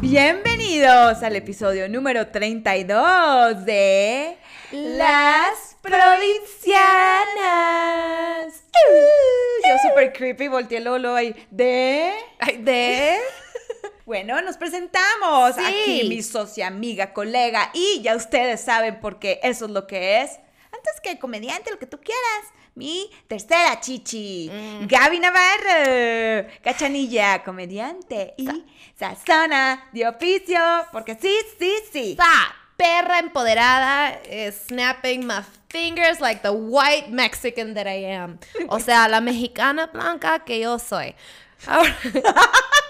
Bienvenidos al episodio número 32 de Las Provincianas. Uh, yo super creepy, volteé Lolo ahí. ¿De? ¿De? Bueno, nos presentamos. Sí. Aquí mi socia, amiga, colega. Y ya ustedes saben por qué eso es lo que es. Antes que comediante, lo que tú quieras. Mi tercera chichi. Gaby Navarro. Cachanilla, comediante. Y sazona de oficio. Porque sí, sí, sí. Esa perra empoderada, eh, snapping my fingers like the white Mexican that I am. O sea, la mexicana blanca que yo soy. Ahora,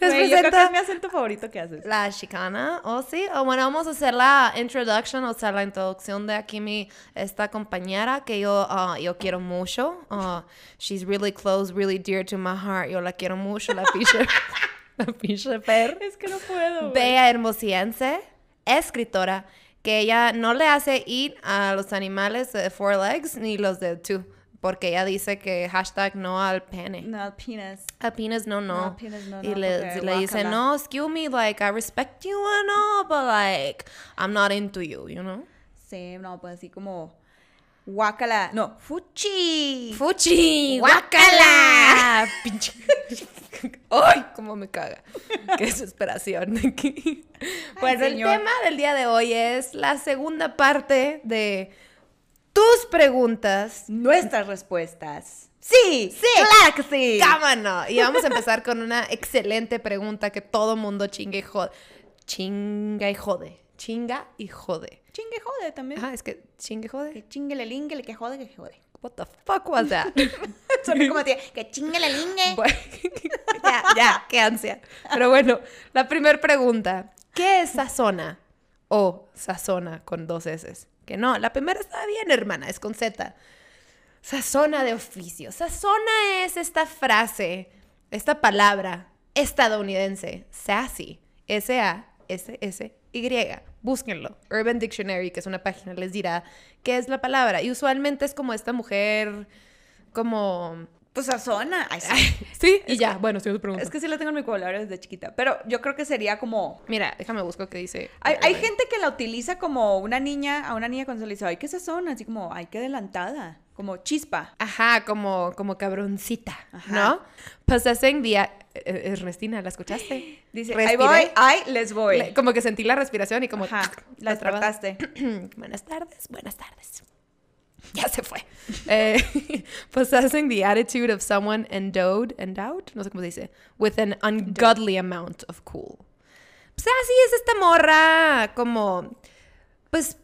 les yo creo que presento es mi acento favorito que haces. la chicana, ¿o sí? O bueno, vamos a hacer la introduction, o sea, la introducción de aquí mi, esta compañera que yo, ah, yo quiero mucho. Ah, she's really close, really dear to my heart. Yo la quiero mucho, la piche, la piche per. Es que no puedo. Bea Hermosiense, escritora, que ella no le hace ir a los animales de four legs ni los de two, porque ella dice que hashtag no al pene. No, penis. A penis no, no. No, penis no, y no, le, porque le dice, no, excuse me, like, I respect you and all, but like, I'm not into you, you know? Sí, no, pues así como. Guácala. No, fuchi. ¡Fuchi! Pinche. ¡Ay! ¡Cómo me caga! ¡Qué desesperación! bueno, el señor. tema del día de hoy es la segunda parte de tus preguntas. Nuestras respuestas. Sí, sí. Claro que sí. ¡Cámano! Y vamos a empezar con una excelente pregunta que todo mundo chinga y jode. Chinga y jode. Chinga y jode. Chingue jode también. Ajá, es que chingue y jode. Que chingue lingue, que jode, que jode. What the fuck was that? Soné como tía, que chingue lingue. Bueno, ya, ya, qué ansia. Pero bueno, la primera pregunta. ¿Qué es sazona? O sazona con dos S. Que no, la primera está bien, hermana, es con Z. Sazona de oficio. Sazona es esta frase, esta palabra estadounidense, sassy. S-A-S-S-Y. Búsquenlo. Urban Dictionary, que es una página, les dirá qué es la palabra. Y usualmente es como esta mujer, como... Pues sazona. Ay, sí. Sí, y ya. Bueno, si pregunta. Es que sí la tengo en mi vocabulario desde chiquita. Pero yo creo que sería como. Mira, déjame buscar qué dice. Hay, hay gente que la utiliza como una niña, a una niña cuando se le dice, ay, qué sazona, así como, ay, qué adelantada, como chispa. Ajá, como, como cabroncita, Ajá. ¿no? Possessing the... eh, eh, Ernestina, ¿la escuchaste? Dice, Respiré. ahí voy, ay, les voy. Le- como que sentí la respiración y como... Ajá, la trataste. buenas tardes, buenas tardes. Ya se fue. Eh, possessing the attitude of someone endowed, endowed, no sé cómo se dice, with an ungodly amount of cool. Pues así es esta morra, como, pues,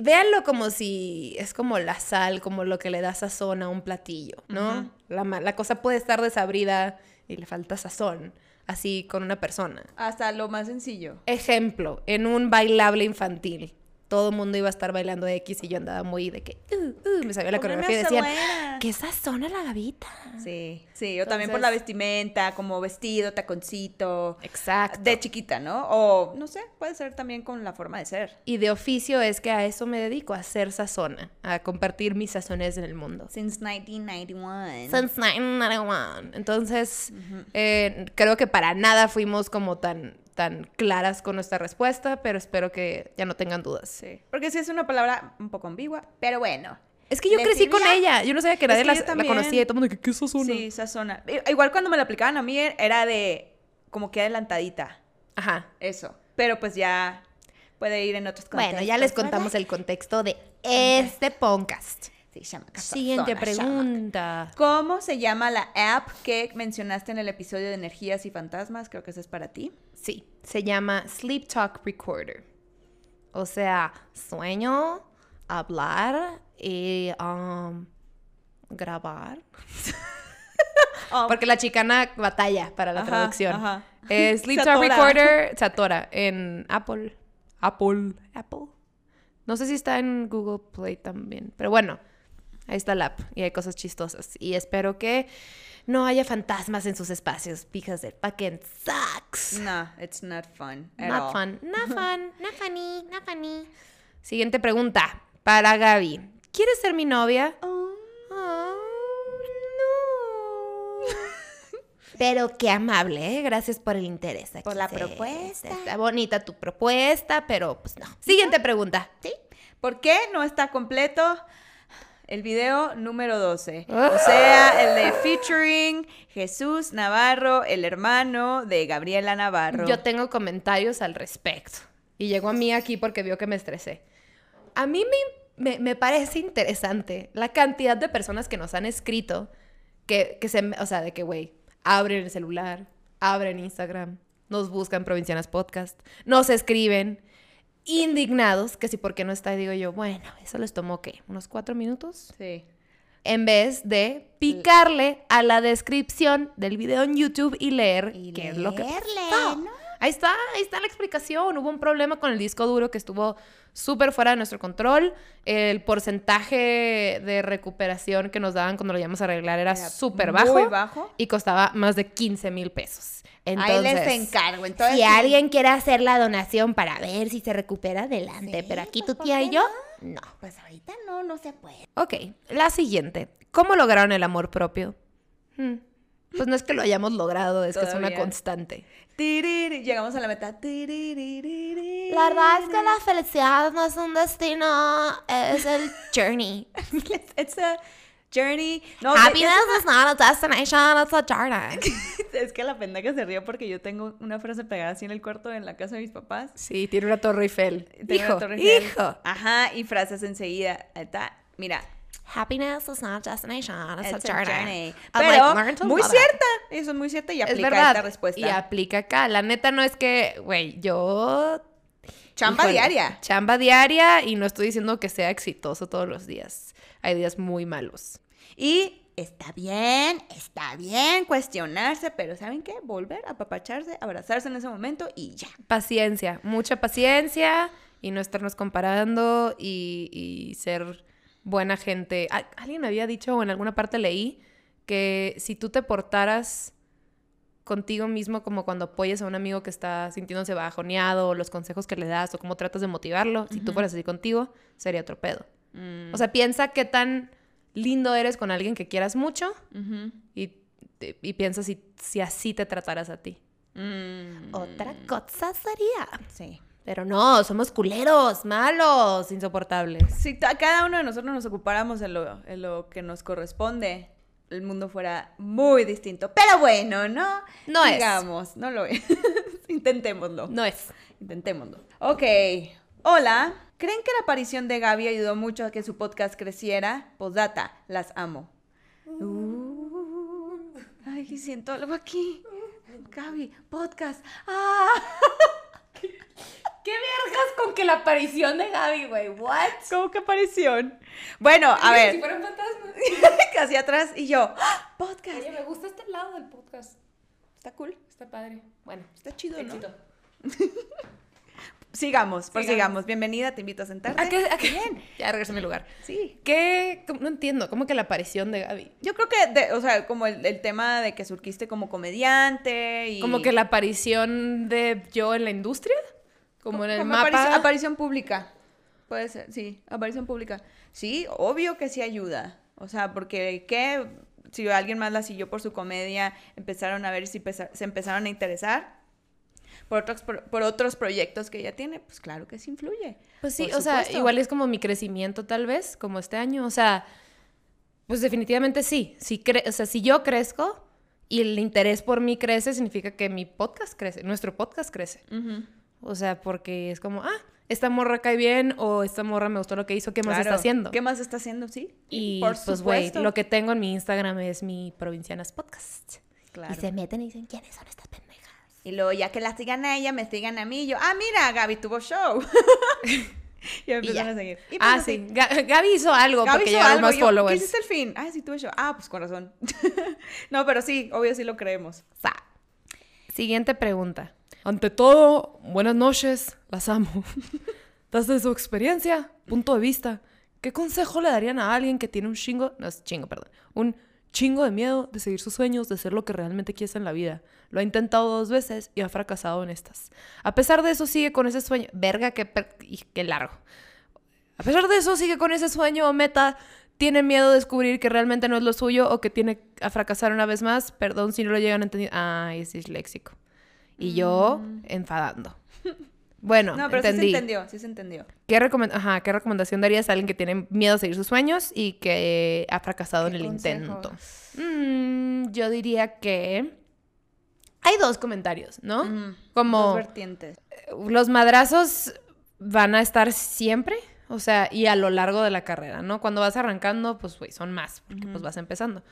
véanlo como si es como la sal, como lo que le da sazón a un platillo, ¿no? La, la cosa puede estar desabrida y le falta sazón, así con una persona. Hasta lo más sencillo. Ejemplo, en un bailable infantil. Todo el mundo iba a estar bailando X y yo andaba muy de que, uh, uh, me sabía la coreografía y esa decían, buena. ¿qué sazona la gavita? Sí, sí, yo también por la vestimenta, como vestido, taconcito. Exacto. De chiquita, ¿no? O, no sé, puede ser también con la forma de ser. y de oficio es que a eso me dedico, a hacer sazona, a compartir mis sazones en el mundo. Since 1991. Since 1991. Entonces, eh, creo que para nada fuimos como tan, tan claras con nuestra respuesta, pero espero que ya no tengan dudas. Sí, porque sí es una palabra un poco ambigua, pero bueno. Es que yo ¿Le crecí con ella. Yo no sabía que nadie la, la conocía y todo el mundo que ¿qué es sazona? Sí, sazona. Igual cuando me la aplicaban a mí era de como que adelantadita, Ajá. eso. Pero pues ya puede ir en otros contextos. Bueno, ya les contamos el contexto de este podcast. Sí, chamaca, Siguiente pregunta. ¿Cómo se llama la app que mencionaste en el episodio de energías y fantasmas? Creo que esa es para ti. Sí, se llama Sleep Talk Recorder. O sea, sueño, hablar y um, grabar. Porque la chicana batalla para la Ajá, traducción. ajá. Eh, Sleep Talk. Recorder se atora en Apple. Apple. Apple. No sé si está en Google Play también. Pero bueno, ahí está la app y hay cosas chistosas. Y espero que no haya fantasmas en sus espacios because it fucking sucks. No, it's not fun. at Not all. fun. Not fun. Not funny. Not funny. Siguiente pregunta para Gaby. ¿Quieres ser mi novia? Oh. Oh, no. Pero qué amable, ¿eh? Gracias por el interés. Aquí Por la se- propuesta. Está bonita tu propuesta, pero pues no. Siguiente pregunta. ¿Sí? ¿Por qué no está completo el video número 12? Ah. O sea, el de featuring Jesús Navarro, el hermano de Gabriela Navarro. Yo tengo comentarios al respecto. Y llegó a mí aquí porque vio que me estresé. A mí me, me- me parece interesante la cantidad de personas que nos han escrito que, que se... O sea, de que, güey, abren el celular, abren Instagram, nos buscan Provincianas Podcast, nos escriben indignados que si por qué no está, digo yo, bueno, eso les tomó, ¿qué? ¿Unos cuatro minutos? Sí. en vez de picarle a la descripción del video en YouTube y leer Y qué es lo que leerle, pasó. ¿no? Ahí está, ahí está la explicación. Hubo un problema con el disco duro que estuvo súper fuera de nuestro control. El porcentaje de recuperación que nos daban cuando lo íbamos a arreglar era Era súper muy bajo, bajo. y costaba más de 15 mil pesos. Entonces, Ahí les encargo. Entonces, si alguien quiere hacer la donación para ver si se recupera, adelante. Sí, Pero aquí pues, tu ¿por tía y yo, no. Pues ahorita no, no se puede. Ok, la siguiente. ¿Cómo lograron el amor propio? Hmm, Pues no es que lo hayamos logrado, es que es una constante. Tiriri, llegamos a la meta. La verdad es que la felicidad no es un destino, es el journey. It's a journey. No, Happiness is not a destination, it's a journey. Es que la pendeja se ríe porque yo tengo una frase pegada así en el cuarto en la casa de mis papás. Sí, tiene una torre Eiffel. Tengo Hijo, una Torre Eiffel. hijo. Ajá, y frases enseguida. Ahí Está, mira. Happiness is not a destination, it's, it's a journey. journey. Pero like, muy cierta. Eso es muy cierta y Es aplica verdad. esta respuesta. Y aplica acá. La neta no es que, güey, yo Chamba Híjole, diaria. Chamba diaria y no estoy diciendo que sea exitoso todos los días. Hay días muy malos. Y está bien, está bien cuestionarse, pero ¿saben qué? Volver a apapacharse, abrazarse en ese momento y ya. Paciencia, mucha paciencia y no estarnos comparando y, y ser buena gente. Al- Alguien me había dicho o en alguna parte leí que si tú te portaras contigo mismo como cuando apoyas a un amigo que está sintiéndose bajoneado o los consejos que le das o cómo tratas de motivarlo, si tú fueras así contigo, sería otro pedo. Mm, O sea, piensa qué tan lindo eres con alguien que quieras mucho y, y piensa si, si así te trataras a ti. Mm, Otra cosa sería. Sí. Pero no, somos culeros, malos, insoportables. Si ta- cada uno de nosotros nos ocupáramos en lo, en lo que nos corresponde, el mundo fuera muy distinto. Pero bueno, ¿no? No es. Digamos, no lo es. Intentémoslo. No es. Intentémoslo. Ok. Hola. ¿Creen que la aparición de Gaby ayudó mucho a que su podcast creciera? Postdata, las amo. Uh, ay, siento algo aquí. Gaby, podcast. Ah, ¿Qué vergas con que la aparición de Gaby, güey? ¿What? ¿cómo que aparición? Bueno, a ver, fueran fantasmas. casi atrás y yo, ¡ah! podcast. me gusta este lado del podcast. Está cool, Está padre. Bueno, está chido, ¿no? Sigamos, prosigamos. Bienvenida, te invito a sentarte. ¿A qué? ¿A qué? Ya regresé a mi lugar. Sí. ¿Qué? No entiendo. ¿Cómo que la aparición de Gaby? Yo creo que, de- o sea, como el, el tema de que surgiste como comediante y... ¿Como que la aparición de yo en la industria? Como en el Como mapa. aparici- aparición pública. Puede ser, sí, aparición pública. Sí, obvio que sí ayuda. O sea, porque ¿qué? Si alguien más la siguió por su comedia, empezaron a ver si se empezaron a interesar por otros, por otros proyectos que ella tiene, pues claro que sí influye. Pues sí, o sea, igual es como mi crecimiento tal vez, como este año. O sea, pues definitivamente sí. Si cre- o sea, si yo crezco y el interés por mí crece, significa que mi podcast crece, nuestro podcast crece. O sea, porque es como, ah, esta morra cae bien o esta morra me gustó lo que hizo, ¿qué más Claro. está haciendo? ¿Qué más está haciendo? Sí. Y por pues, güey, supuesto. lo que tengo en mi Instagram es mi Provincianas Podcast. Claro. Y se meten y dicen, ¿quiénes son estas pendejas? Y luego, ya que la sigan a ella, me sigan a mí. Y yo, ah, mira, Gaby tuvo show. y me empezaron a seguir. Y pues Ah, así. sí. Ga- Gaby hizo algo Gaby porque hizo llegaron algo, más followers. ¿Qué hiciste al fin? Ah, sí, tuve show. Ah, pues con razón. no, pero sí, obvio sí lo creemos. Sa. Siguiente pregunta. Ante todo, buenas noches, las amo. Desde su experiencia, punto de vista, ¿qué consejo le darían a alguien que tiene un chingo, no es chingo, perdón, un chingo de miedo de seguir sus sueños, de ser lo que realmente quiere en la vida? Lo ha intentado dos veces y ha fracasado en estas. A pesar de eso, sigue con ese sueño. Verga, qué, per- qué largo. A pesar de eso, sigue con ese sueño o meta. tiene miedo de descubrir que realmente no es lo suyo o que tiene a fracasar una vez más. Perdón si no lo llegan a entender. Ah, es disléxico. Y yo enfadando. Bueno, Mm. No, pero sí entendí. se entendió, sí se entendió. ¿Qué, recomen- Ajá, ¿Qué recomendación darías a alguien que tiene miedo a seguir sus sueños y que ha fracasado en ¿Qué el consejo? intento? Mm, yo diría que hay dos comentarios, ¿no? Como Dos vertientes. los madrazos van a estar siempre, o sea, y a lo largo de la carrera, ¿no? Cuando vas arrancando, pues, güey, son más, porque pues vas empezando.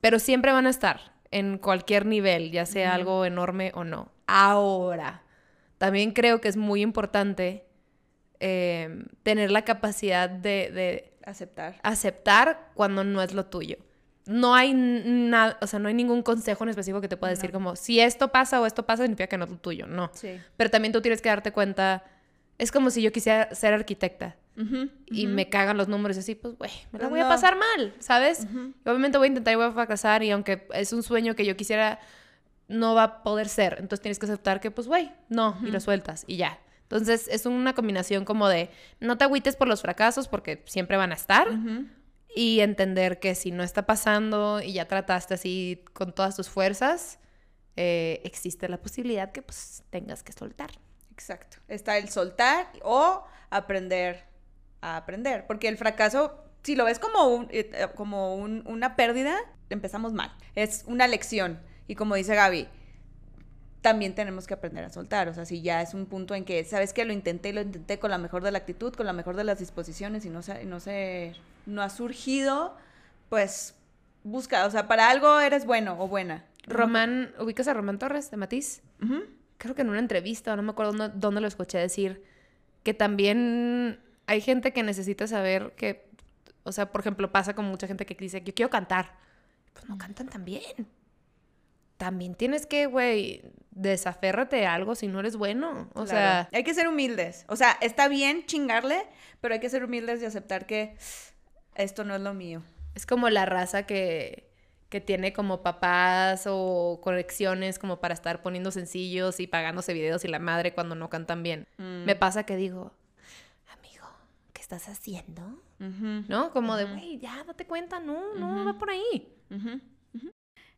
Pero siempre van a estar en cualquier nivel, ya sea algo enorme o no. Ahora, también creo que es muy importante eh, tener la capacidad de, de Aceptar. aceptar cuando no es lo tuyo. No hay nada, o sea, no hay ningún consejo en específico que te pueda decir como, si esto pasa o esto pasa, significa que no es lo tuyo. No. Sí. Pero también tú tienes que darte cuenta, es como si yo quisiera ser arquitecta y me cagan los números así, pues, güey, me la Pues voy a pasar mal, ¿sabes? Y obviamente voy a intentar y voy a fracasar y aunque es un sueño que yo quisiera, no va a poder ser. Entonces tienes que aceptar que, pues, güey, no, y lo sueltas y ya. Entonces es una combinación como de no te agüites por los fracasos porque siempre van a estar y entender que si no está pasando y ya trataste así con todas tus fuerzas, eh, existe la posibilidad que pues tengas que soltar. Exacto. Está el soltar o aprender a aprender. Porque el fracaso, si lo ves como, un, eh, eh, como un- una pérdida, empezamos mal. Es una lección. Y como dice Gaby, también tenemos que aprender a soltar. O sea, si ya es un punto en que, ¿sabes que Lo intenté y lo intenté con la mejor de la actitud, con la mejor de las disposiciones y no se, no se, no ha surgido, pues busca. O sea, para algo eres bueno o buena. Román, ¿ubicas a Román Torres de Matiz? Creo que en una entrevista, no me acuerdo dónde, dónde lo escuché decir, que también hay gente que necesita saber que, o sea, por ejemplo, pasa con mucha gente que dice, yo quiero cantar. Pues no cantan tan bien. También tienes que, güey, desaférrate a algo si no eres bueno. O Claro. sea, hay que ser humildes. O sea, está bien chingarle, pero hay que ser humildes y aceptar que esto no es lo mío. Es como la raza que, que tiene como papás o conexiones como para estar poniendo sencillos y pagándose videos y la madre cuando no cantan bien. Mm. Me pasa que digo, amigo, ¿qué estás haciendo? ¿No? Como de, güey, ya date cuenta, no, no, va por ahí.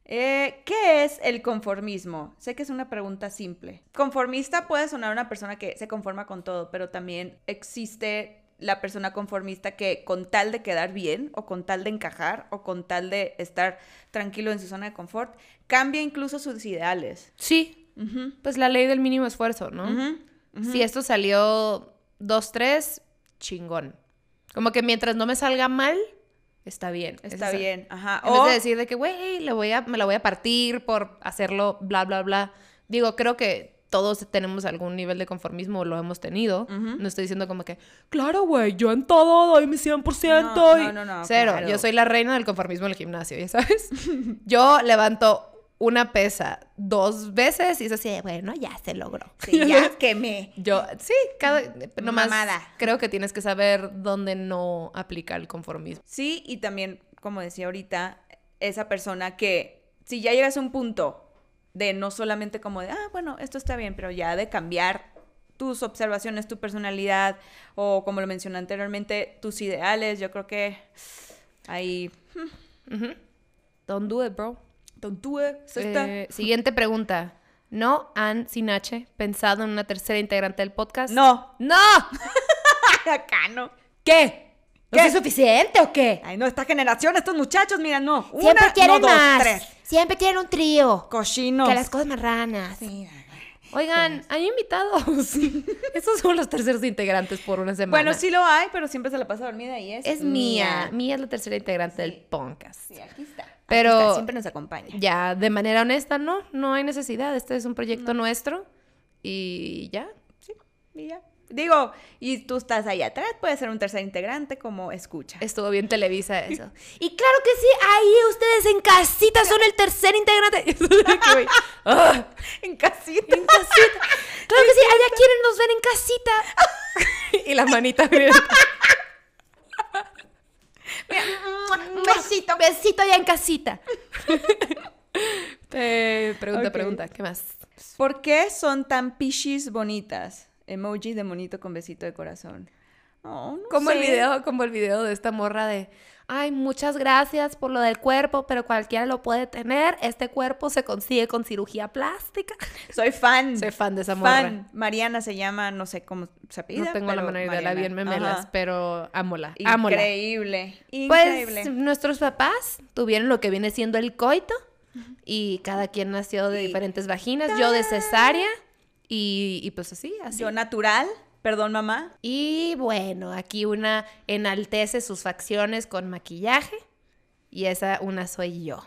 Eh, ¿Qué es el conformismo? Sé que es una pregunta simple. Conformista puede sonar una persona que se conforma con todo, pero también existe la persona conformista que con tal de quedar bien o con tal de encajar o con tal de estar tranquilo en su zona de confort, cambia incluso sus ideales. Sí, pues la ley del mínimo esfuerzo, ¿no? Si esto salió 2-3, chingón. Como que mientras no me salga mal, está bien. Está bien, ajá. En vez de decir de que, güey, me la voy a partir por hacerlo, bla, bla, bla. Digo, creo que todos tenemos algún nivel de conformismo, lo hemos tenido. No estoy diciendo como que, claro, güey, yo en todo doy mi 100%. No, y-". no, no, no, Cero, claro. yo soy la reina del conformismo en el gimnasio, ¿ya sabes? yo levanto una pesa dos veces y es así bueno, ya se logró. Sí, ya quemé. Yo, sí, cada, nomás Mamada. creo que tienes que saber dónde no aplica el conformismo. Sí, y también, como decía ahorita, esa persona que si ya llegas a un punto de no solamente como de, ah, bueno, esto está bien, pero ya de cambiar tus observaciones, tu personalidad, o como lo mencioné anteriormente, tus ideales, yo creo que ahí, Ujú. Don't do it, bro. don't do it, eso está. Eh, siguiente pregunta. ¿No han, sin H, pensado en una tercera integrante del podcast? No, ¡No! acá no. ¿Qué? ¿No ¿Qué? soy suficiente o qué? Ay, no, esta generación, estos muchachos, mira, no. Siempre quieren no, dos, más. tres. Siempre quieren un trío. Cochinos. Que las cosas marranas. Sí, Oigan, hay invitados. Esos son los terceros integrantes por una semana. Bueno, sí lo hay, pero siempre se la pasa dormida y es Es mía. Mía es la tercera integrante del podcast. Sí, aquí está. Aquí Pero- está, siempre nos acompaña. Ya, de manera honesta, no, no hay necesidad. Este es un proyecto nuestro y ya. Y ya. Digo, y tú estás ahí atrás, puede ser un tercer integrante como escucha. Estuvo bien Televisa eso. Y claro que sí, ahí ustedes en casita son el tercer integrante. Ah, en casita. en casita. Claro que sí, allá quieren nos ver en casita. y la manita. Un besito. Besito allá en casita. Eh, pregunta, pregunta, ¿qué más? ¿Por qué son tan pichis bonitas? Emoji de monito con besito de corazón. Oh, no Como el video, como el video de esta morra de Ay, muchas gracias por lo del cuerpo, pero cualquiera lo puede tener. Este cuerpo se consigue con cirugía plástica. Soy fan. Soy fan de esa morra. Fan. Mariana se llama, no sé cómo se apellida. No tengo la menor idea, la vi en memelas, Ajá. pero ámola, ámola. Increíble. Pues Increíble. nuestros papás tuvieron lo que viene siendo el coito y cada quien nació de Y- diferentes vaginas, yo de cesárea y, y pues así, así. Yo natural, perdón mamá. Y bueno, aquí una enaltece sus facciones con maquillaje y esa una soy yo.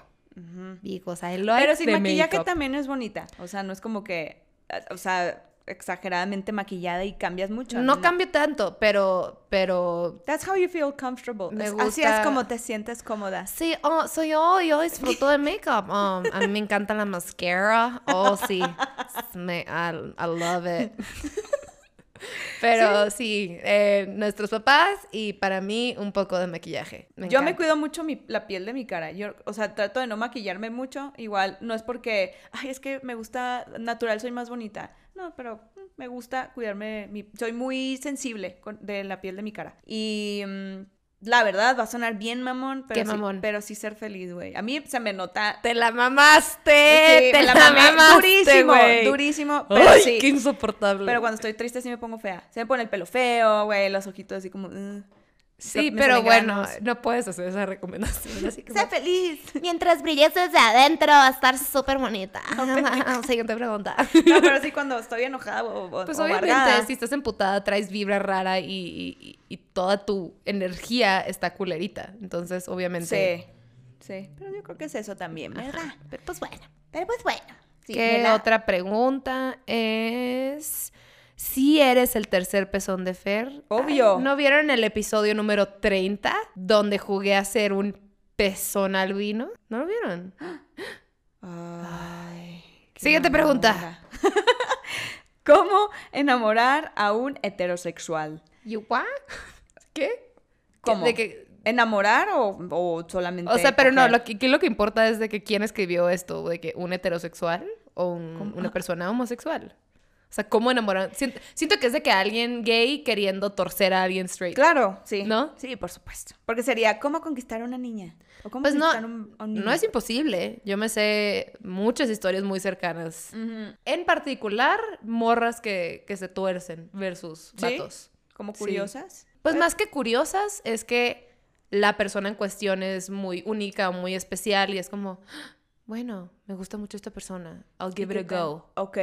Because I like Pero sin maquillaje también es bonita. O sea, no es como que, o sea, exageradamente maquillada y cambias mucho. No cambio tanto, pero, pero That's how you feel comfortable. Me Es- Así es gusta- como te sientes cómoda. Sí, oh, soy yo, yo disfruto de make-up. Um, a mí me encanta la mascara. Oh, sí. Me, I, I love it. Pero sí, eh, nuestros papás y para mí un poco de maquillaje. Me Yo me cuido mucho mi- la piel de mi cara. Yo, o sea, trato de no maquillarme mucho. Igual, no es porque, ay, es que me gusta natural, soy más bonita. No, pero mm, me gusta cuidarme. Mi, soy muy sensible con- de la piel de mi cara. Y mm, la verdad, va a sonar bien mamón, pero, ¿Qué sí, mamón? pero sí ser feliz, güey. A mí se me nota. ¡Te la mamaste! Sí, ¡Te la, mamé mamaste, durísimo, durísimo, pero ¡Ay, sí. qué insoportable! Pero cuando estoy triste sí me pongo fea. Se me pone el pelo feo, güey, los ojitos así como... "Ugh". Sí, pero bueno, no puedes hacer esa recomendación. Así como- Sé feliz. Mientras brilles desde adentro, va a estar súper bonita. Siguiente pregunta. No, pero sí cuando estoy enojada o, o- Pues o obviamente, si estás emputada, traes vibra rara y, y- y- toda tu energía está culerita. Entonces, obviamente. Sí, sí. Pero yo creo que es eso también, ¿verdad? Pero pues bueno. Pero pues bueno. Sí, ¿Qué la- otra pregunta es? Si eres el tercer pezón de Fer. Obvio. Ay, ¿No vieron el episodio número 30 donde jugué a ser un pezón albino? ¿No lo vieron? Ay. Siguiente pregunta. ¿Cómo enamorar a un heterosexual? You what? ¿Qué? ¿Cómo? De que, ¿Enamorar o, o solamente o sea, pero no, lo que, lo que importa es de que quién escribió esto, de que un heterosexual o una persona homosexual. O sea, ¿cómo enamorar? Siento, siento que es de que alguien gay queriendo torcer a alguien straight. Claro, sí. ¿No? Sí, por supuesto. Porque sería, ¿cómo conquistar a una niña? ¿O cómo Pues no, conquistar un- a un niño? no es imposible. Yo me sé muchas historias muy cercanas. En particular, morras que, que se tuercen versus ¿Sí? vatos. ¿Como Sí. curiosas? Pues más que curiosas, es que la persona en cuestión es muy única o muy especial y es como, "Ah, bueno, me gusta mucho esta persona. I'll give ¿Y it a go. Ok.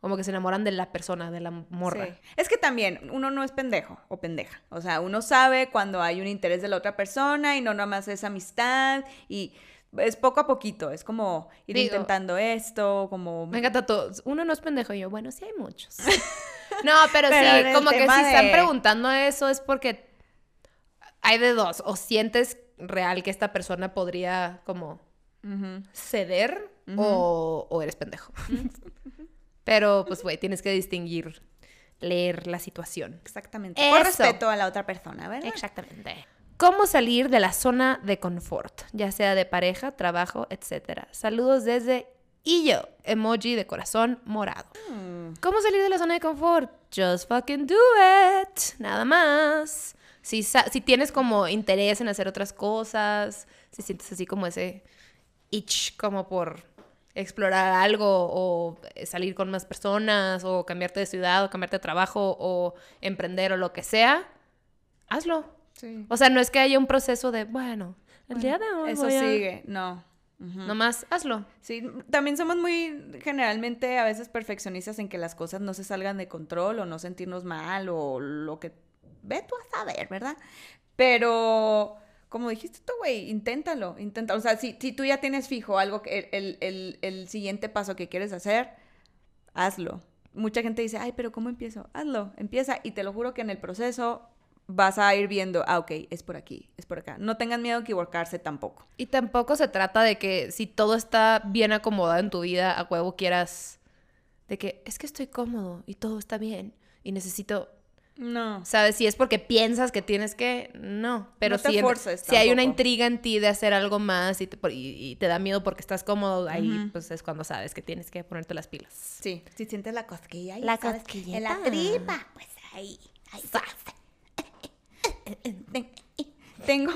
Como que se enamoran de la persona, de la morra. Sí. Es que también uno no es pendejo o pendeja. O sea, uno sabe cuando hay un interés de la otra persona y no nada más es amistad y es poco a poquito. Es como ir Digo- intentando esto, como... Me encanta todo. Uno no es pendejo y yo, bueno, sí hay muchos. no, pero, sí, como que si están preguntando eso es porque hay de dos. O sientes real que esta persona podría como Ceder o, o eres pendejo. pero pues, güey, tienes que distinguir, leer la situación. Exactamente. Por Eso. respeto a la otra persona, ¿verdad? Exactamente. ¿Cómo salir de la zona de confort? Ya sea de pareja, trabajo, etcétera. Saludos desde Illo, emoji de corazón morado. Mm. ¿Cómo salir de la zona de confort? Just fucking do it. Nada más. Si, si tienes como interés en hacer otras cosas, si sientes así como ese itch como por explorar algo o eh, salir con más personas o cambiarte de ciudad o cambiarte de trabajo o emprender o lo que sea, hazlo. Sí. O sea, no es que haya un proceso de, bueno, el día de hoy Eso voy a-". sigue, no. Ujú. Nomás hazlo. Sí, también somos muy generalmente a veces perfeccionistas en que las cosas no se salgan de control o no sentirnos mal o lo que ve tú a saber, ¿verdad? Pero como dijiste tú, güey, inténtalo, inténtalo. O sea, si, si tú ya tienes fijo algo, que el, siguiente paso que quieres hacer, hazlo. Mucha gente dice, ay, pero ¿cómo empiezo? Hazlo, empieza y te lo juro que en el proceso vas a ir viendo, ah, ok, es por aquí, es por acá. No tengan miedo a equivocarse tampoco. Y tampoco se trata de que si todo está bien acomodado en tu vida, a huevo quieras de que es que estoy cómodo y todo está bien y necesito, No. ¿sabes? Si es porque piensas que tienes que, no, pero No te si, en- si hay una intriga en ti de hacer algo más y te, y- y te da miedo porque estás cómodo, ahí pues es cuando sabes que tienes que ponerte las pilas. Sí, si sientes la cosquilla, ya La sabes, cosquillita. en la tripa, pues ahí, ahí. Tengo,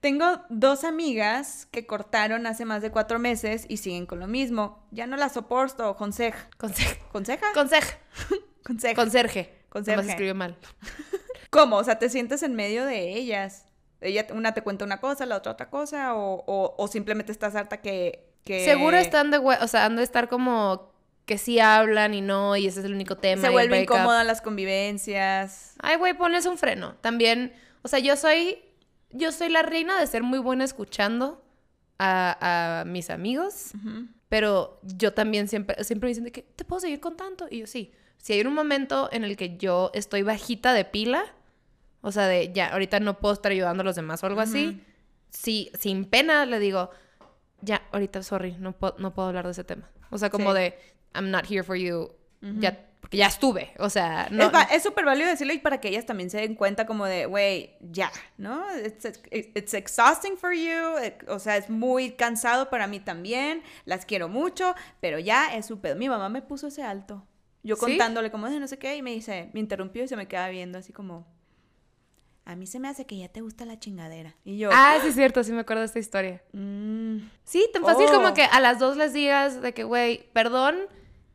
tengo dos amigas que cortaron hace más de cuatro meses y siguen con lo mismo. Ya no las soporto. Conseja. Conse- ¿Conseja? Conseja. Conseja. Conserje. Conserje. Nomás escribió mal. ¿Cómo? O sea, te sientes en medio de ellas. Ella, una te cuenta una cosa, la otra otra cosa, o, o, o simplemente estás harta que... que Seguro están de o sea, han de estar como que sí hablan y no, y ese es el único tema. Se vuelve incómoda las convivencias. Ay, güey, pones un freno. También, o sea, yo soy, yo soy la reina de ser muy buena escuchando a, a mis amigos, pero yo también siempre, siempre me dicen de que, ¿te puedo seguir contando? Y yo, sí. Si hay un momento en el que yo estoy bajita de pila, o sea, de ya, ahorita no puedo estar ayudando a los demás o algo así, sí, sin pena le digo, ya, ahorita, sorry, no puedo, no puedo hablar de ese tema. O sea, como Sí. de, I'm not here for you, ya, porque ya estuve, o sea, no. es súper válido decirlo y para que ellas también se den cuenta como de, güey, ya, ¿no? It's, it's exhausting for you, eh, o sea, es muy cansado para mí también, las quiero mucho, pero ya es súper... Mi mamá me puso ese alto. Yo ¿Sí? contándole como de no sé qué y me dice, me interrumpió y se me queda viendo así como... A mí se me hace que ya te gusta la chingadera. Y yo... Ah, sí es cierto, sí me acuerdo de esta historia. "Mm, Sí, tan fácil Oh. como que a las dos les digas de que, güey, perdón,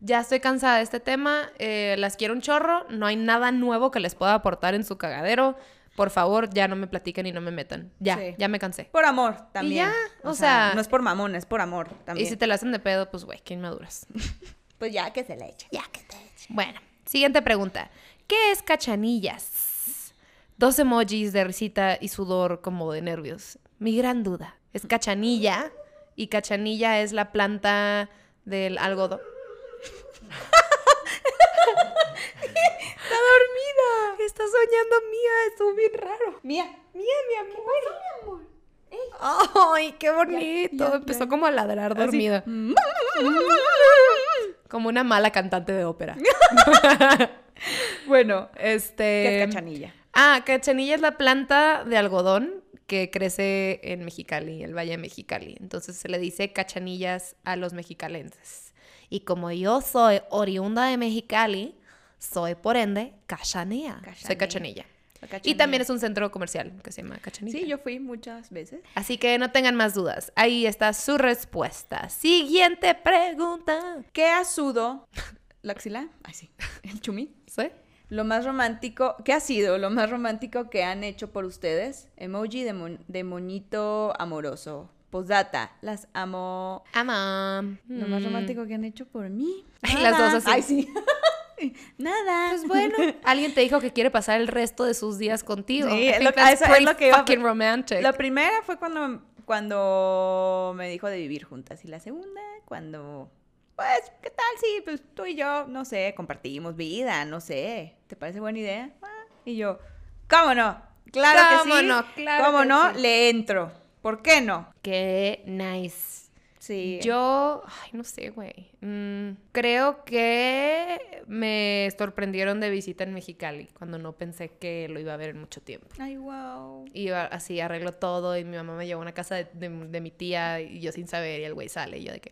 ya estoy cansada de este tema, eh, las quiero un chorro, no hay nada nuevo que les pueda aportar en su cagadero. Por favor, ya no me platiquen y no me metan. Ya, Sí. ya me cansé. Por amor también. ya, o sea- No es por mamón, es por amor también. Y si te la hacen de pedo, pues, güey, qué inmaduras. Pues ya que se la eche. ya que te Bueno, siguiente pregunta. ¿Qué es cachanillas? Dos emojis de risita y sudor como de nervios. Mi gran duda. Es cachanilla y cachanilla es la planta del algodón. ¡Está dormida! Está soñando Mía, estuvo bien raro. Mía, Mía, mi amor. Ay, qué bonito. ya, Empezó ya. como a ladrar Así. Como una mala cantante de ópera. Bueno, Este. ¿qué es cachanilla? Ah, cachanilla es la planta de algodón que crece en Mexicali, el Valle de Mexicali. Entonces se le dice cachanillas a los mexicalenses. Y como yo soy oriunda de Mexicali, soy por ende cachanilla. Soy Cachanilla. Y también es un centro comercial que se llama Cachanilla. Sí, yo fui muchas veces. Así que no tengan más dudas. Ahí está su respuesta. Siguiente pregunta. ¿Qué ha sudo? ¿La axila? Ay, sí. El chumí. ¿Sí? Lo más romántico, ¿qué ha sido lo más romántico que han hecho por ustedes? Emoji de, mon- de moñito amoroso. Postdata, las amo. Ama. Lo más Mm. romántico que han hecho por mí. Ay, las dos así. Ay, sí. Nada. Pues bueno, alguien te dijo que quiere pasar el resto de sus días contigo. Sí, es lo- eso es lo que iba fucking romantic. La primera fue cuando, cuando me dijo de vivir juntas. Y la segunda, cuando, pues, ¿qué tal si pues, tú y yo, no sé, compartimos vida, no sé? ¿Te parece buena idea? Ah, y yo, ¿cómo no? Claro que ¿Cómo sí. no? Claro ¿Cómo que no? sí. Le entro. ¿Por qué no? Qué nice. Sí. Yo, ay, no sé, güey. Mm, creo que me sorprendieron de visita en Mexicali cuando no pensé que lo iba a ver en mucho tiempo. Ay, wow. Iba así, arreglo todo y mi mamá me llevó a una casa de, de- de mi tía y yo sin saber y el güey sale y yo de que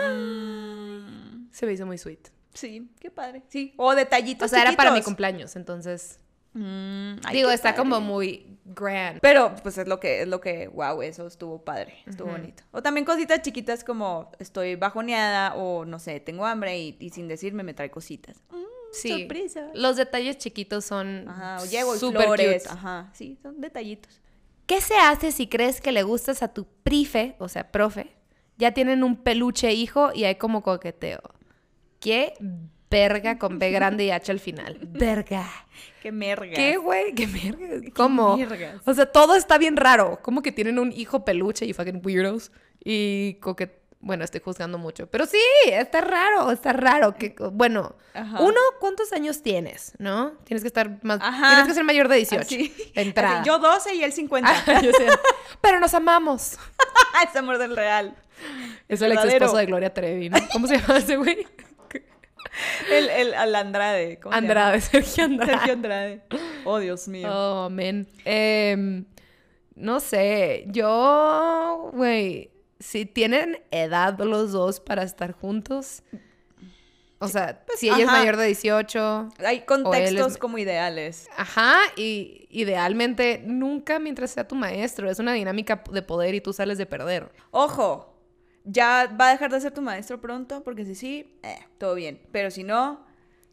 Mm, se me hizo muy sweet. sí, qué padre. Sí. O detallitos O sea, era para mi cumpleaños, entonces Mm, digo, está como muy grand. Pero pues es lo que, es lo que, wow, eso estuvo padre, estuvo bonito. O también cositas chiquitas como estoy bajoneada o no sé, tengo hambre y, y sin decirme me trae cositas. Mm, Sí. Sorpresa. Los detalles chiquitos son Ajá, o llego y súper flores. cute. Ajá, sí, son detallitos. ¿Qué se hace si crees que le gustas a tu prife, o sea, profe? Ya tienen un peluche hijo y hay como coqueteo. ¿Qué verga con B grande y H al final? Verga. Qué merga. ¿Qué, güey? ¿Qué verga? ¿Cómo? mergas? O sea, todo está bien raro. Como que tienen un hijo peluche y fucking weirdos. Y coquet... Bueno, estoy juzgando mucho. Pero sí, está raro, está raro. Que, bueno, Ajá. uno, ¿cuántos años tienes? ¿No? Tienes que estar más... Ajá. Tienes que ser mayor de 18. Así. de entrada. Así, Yo 12 y él 50. Ah, yo. Pero nos amamos. es amor del real. Es el ex esposo de Gloria Trevi, ¿no? ¿Cómo se llama ese güey? El, el, al Andrade. Andrade, Sergio Andrade. Sergio Andrade. Oh, Dios mío. Oh, man. Em, no sé, yo, güey, si tienen edad los dos para estar juntos, O sea, si ella es mayor de 18, Hay contextos es- como ideales. Ajá, y idealmente nunca mientras sea tu maestro. Es una dinámica de poder y tú sales de perder. Ojo, ya va a dejar de ser tu maestro pronto, porque si sí, eh, todo bien. Pero si no,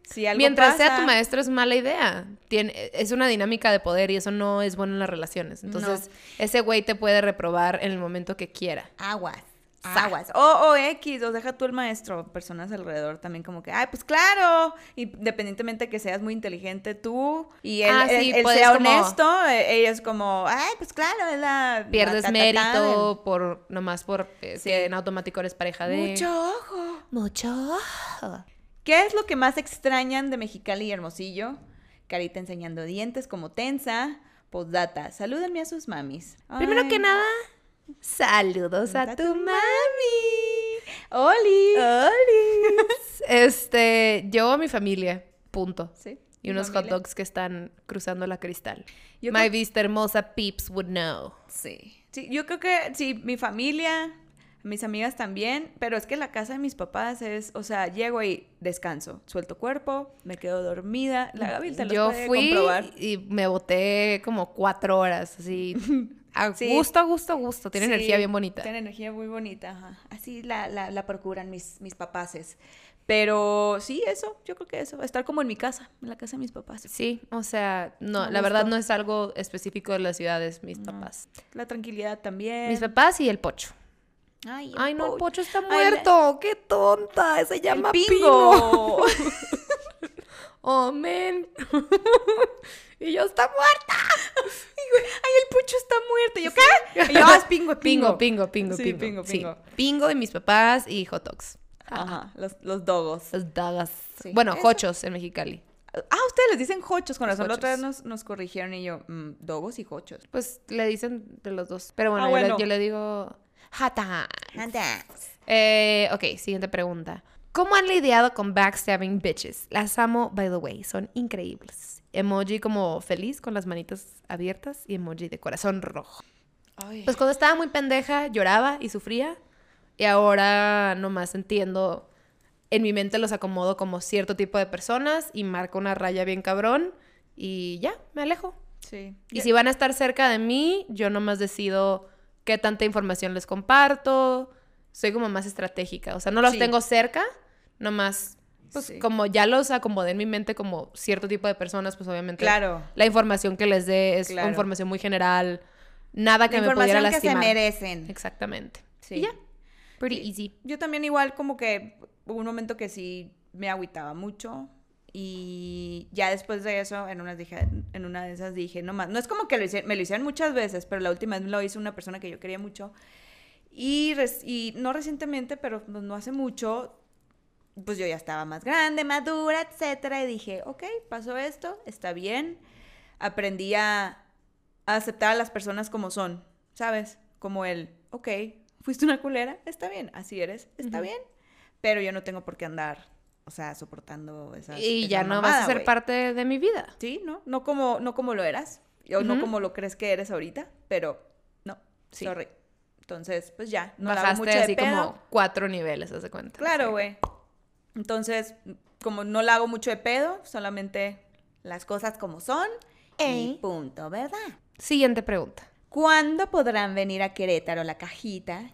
si algo Mientras sea tu maestro es mala idea. Tiene, es una dinámica de poder y eso no es bueno en las relaciones. Entonces, ese güey te puede reprobar en el momento que quiera. Aguas. Sa. Aguas. O, o X, o deja tú el maestro, personas alrededor también como que, ay, pues claro, independientemente de que seas muy inteligente tú y él, Ah, él- sí, él puedes sea como- honesto, eh, ella es como, ay, pues claro, es la... Pierdes mérito por nomás por eh, Sí. que en automático eres pareja de- Mucho ojo. mucho. ¿Qué es lo que más extrañan de Mexicali y Hermosillo? Carita enseñando dientes como tensa. Postdata, salúdenme a sus mamis. Primero que nada, saludos a tu mami. Oli. Este, yo a mi familia, punto. Sí, Y unos hot dogs que están cruzando la cristal. Yo My vista hermosa peeps would know. Sí. Sí, yo creo que sí, mi familia, mis amigas también, pero es que la casa de mis papás es, o sea, llego y descanso, suelto cuerpo, me quedo dormida. La Gaby te lo Yo puede fui comprobar. y me boté como cuatro horas, así. A Sí. gusto, a gusto, a gusto. Tiene Sí, energía bien bonita. Tiene energía muy bonita, ajá. Así la, la, la procuran mis, mis papaces. Pero sí, eso, yo creo que eso, estar como en mi casa, en la casa de mis papás. Sí, o sea, no, la verdad no es algo específico de las ciudades, mis papás. La tranquilidad también. Mis papás y el pocho. Ay, Ay, no, el pocho. está Ay, la- muerto. Qué tonta. Se El llama pingo. Oh, men. y yo está muerta. Ay, el pucho está muerto. Y yo, ¿qué? Y yo, ah, es pingo, Pingo, pingo. pingo, pingo, Sí, pingo. pingo, Sí, pingo. de mis papás y hot dogs. Ajá, los, los dogos. Las dagas. Sí, Bueno, eso. jochos en Mexicali. Ah, ustedes les dicen jochos, con Los razón. La otra vez nos, nos corrigieron y yo, mm, dogos y jochos. Pues le dicen de los dos. Pero bueno, Ah, yo le- bueno. Yo, le, digo hot dogs. Eh, ok, siguiente pregunta. ¿Cómo han lidiado con backstabbing bitches? Las amo, by the way, son increíbles. Emoji como feliz con las manitas abiertas y emoji de corazón rojo. Ay. Pues cuando estaba muy pendeja lloraba y sufría y ahora nomás entiendo, en mi mente los acomodo como cierto tipo de personas y marco una raya bien cabrón y ya, me alejo. sí. Y si van a estar cerca de mí, yo nomás decido qué tanta información les comparto. Soy como más estratégica. O sea, no los Sí. tengo cerca, nomás, pues Sí. como ya los acomodé en mi mente como cierto tipo de personas, pues obviamente Claro. la información que les dé es Claro. información muy general. Nada que La me pudiera información que se lastimar. merecen. Exactamente. Sí. Y ya. Pretty Sí. easy. Yo también igual como que hubo un momento que sí me agüitaba mucho y ya después de eso en una, dije, en una de esas dije, no más, no es como que lo hice- me lo hicieron muchas veces, pero la última vez lo hizo una persona que yo quería mucho y, y no recientemente, pero pues, no hace mucho, pues yo ya estaba más grande, madura, etcétera, y dije, ok, pasó esto, está bien, aprendí a, a aceptar a las personas como son, ¿sabes? Como el, ok, fuiste una culera, está bien, así eres, está Ujú. bien, pero yo no tengo por qué andar, o sea, soportando esas Y esa ya no vas mamada, a ser güey. parte de mi vida. Sí, ¿no? No como, no como lo eras, o no Ujú. como lo crees que eres ahorita, pero no, Sí. sorry. Entonces, pues ya, no la Bajaste mucho de así pedo. como cuatro niveles, haz de cuenta. Claro, güey. Entonces, como no la hago mucho de pedo, solamente las cosas como son y punto, ¿verdad? Siguiente pregunta. ¿Cuándo podrán venir a Querétaro la cajita?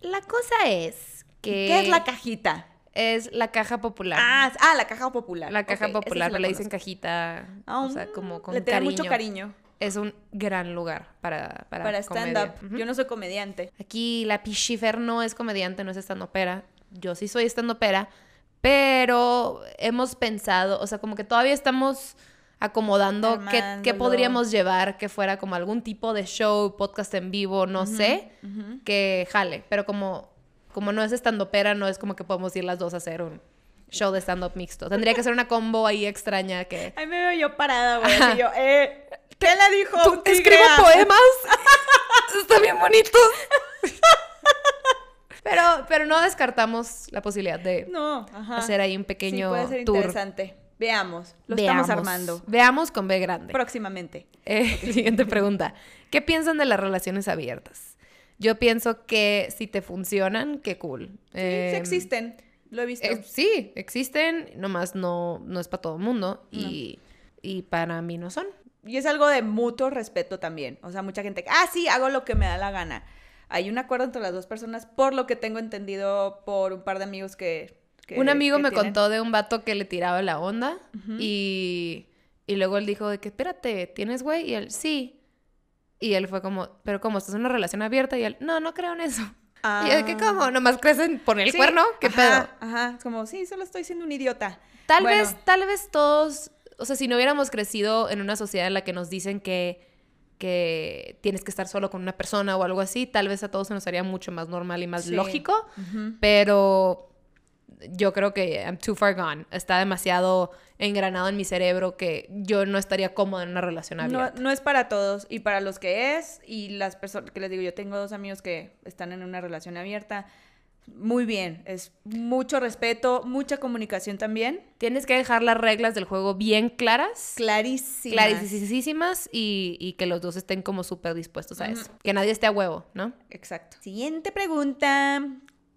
La cosa es que... ¿Qué es la cajita? Es la caja popular. Ah, ah, la caja popular. la caja esa sí popular, la le dicen cajita, Ah, o sea, como con Le cariño. mucho cariño Es un gran lugar para para, para stand-up. Yo no soy comediante. Aquí la Pichifer no es comediante, no es stand-upera. Yo sí soy stand-upera, pero hemos pensado, o sea, como que todavía estamos acomodando qué, podríamos llevar que fuera como algún tipo de show, podcast en vivo, no sé, que jale. Pero como, como no es stand-upera, no es como que podemos ir las dos a hacer un show de stand-up mixto. Tendría que ser una combo ahí extraña que... Ahí me veo yo parada, güey. Yo, eh, ¿qué le dijo? Tú- escribo poemas. Está bien bonito. pero, pero no descartamos la posibilidad de No, ajá. hacer ahí un pequeño sí, puede ser tour. interesante. Veamos. Lo Veamos. estamos armando. Veamos con B grande. Próximamente. Eh, Siguiente pregunta. ¿Qué piensan de las relaciones abiertas? Yo pienso que si te funcionan, qué cool. Sí, Eh, sí existen. lo he visto. Eh, sí, existen, nomás no, no es para todo el mundo y, y para mí no son. Y es algo de mutuo respeto también. O sea, mucha gente, ah, sí, hago lo que me da la gana. Hay un acuerdo entre las dos personas, por lo que tengo entendido por un par de amigos que... que- un amigo que me tienen. contó de un vato que le tiraba la onda y, y luego él dijo de que, espérate, ¿tienes güey? Y él, sí. Y él fue como, pero ¿cómo? ¿Estás en una relación abierta? Y él, no, no creo en eso. Y yo de que, Ah. ¿cómo? ¿Nomás crees en poner el Sí, cuerno? ¿Qué ajá, pedo? Ajá, es como, sí, solo estoy siendo un idiota. Tal Bueno. vez, tal vez todos, o sea, si no hubiéramos crecido en una sociedad en la que nos dicen que, que tienes que estar solo con una persona o algo así, tal vez a todos se nos haría mucho más normal y más Sí. lógico, pero yo creo que I'm too far gone. Está demasiado engranado en mi cerebro que yo no estaría cómoda en una relación No, abierta. no es para todos y para los que es y las personas que les digo, yo tengo dos amigos que están en una relación abierta. Muy bien, es mucho respeto, mucha comunicación también. Tienes que dejar las reglas del juego bien claras. Clarísima. Clarísimas y, y que los dos estén como súper dispuestos a eso. Que nadie esté a huevo, ¿no? Exacto. Siguiente pregunta.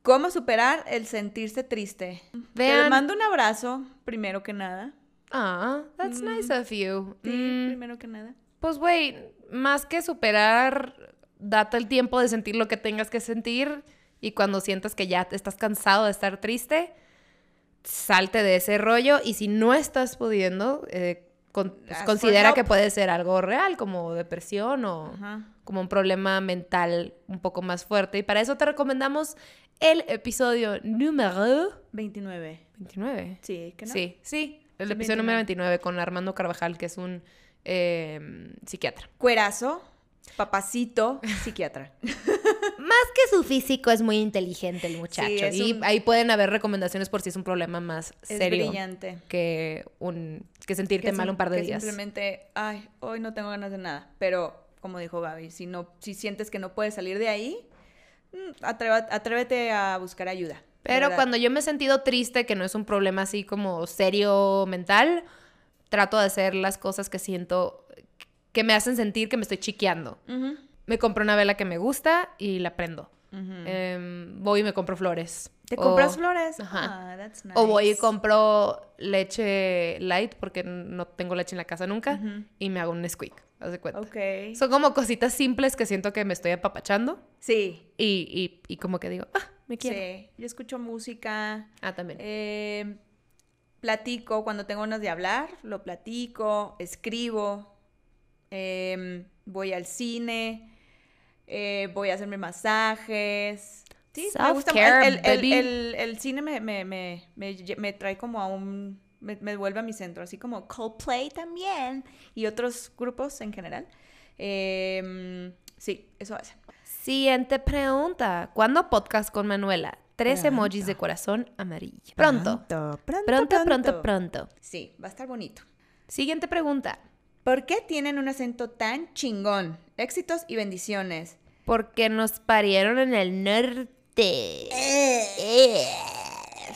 ¿Cómo superar el sentirse triste? Te Vean- mando un abrazo, primero que nada. Ah, that's nice of you. Sí, Mm, primero que nada. pues, güey, más que superar, date el tiempo de sentir lo que tengas que sentir y cuando sientas que ya estás cansado de estar triste, salte de ese rollo y si no estás pudiendo, eh, con- pues, for considera que puede ser algo real, como depresión o Ajá. como un problema mental un poco más fuerte. Y para eso te recomendamos el episodio número 29. 29. Sí, ¿que no? Sí, sí. El episodio número 29 con Armando Carvajal, que es un eh, psiquiatra. Cuerazo, papacito, psiquiatra. Más que su físico, es muy inteligente el muchacho. Sí, y un- ahí pueden haber recomendaciones por si es un problema más Es serio brillante. que, un, que sentirte Que mal un par de que días. Simplemente, ay, hoy no tengo ganas de nada. Pero, como dijo Gaby, si, no, si sientes que no puedes salir de ahí, mm, atreva- atrévete a buscar ayuda. Pero verdad. cuando yo me he sentido triste, que no es un problema así como serio mental, trato de hacer las cosas que siento que me hacen sentir que me estoy chiqueando. Me compro una vela que me gusta y la prendo. Em, voy y me compro flores. ¿Te O- compras flores? Ajá. Ah, that's O voy y nice. compro leche light porque no tengo leche en la casa nunca Ujú. y me hago un Nesquik. Haz de cuenta. Ok. Son como cositas simples que siento que me estoy apapachando sí, y, y- y como que digo, ah, me quiero. sí. Yo escucho música, Ah, también. eh, platico cuando tengo ganas de hablar, lo platico, escribo, em, voy al cine, eh, voy a hacerme masajes. Sí, me gusta. El, el- el- baby. el- el cine me, me, me, me trae como a un... Me, me vuelve a mi centro, así como Coldplay también y otros grupos en general. Em, sí, eso hace. Siguiente pregunta. ¿Cuándo podcast con Manuela? Tres Pronto. emojis de corazón amarillo. Pronto. pronto, Pronto, pronto, pronto. Sí, va a estar bonito. Siguiente pregunta. ¿Por qué tienen un acento tan chingón? Éxitos y bendiciones. Porque nos parieron en el norte.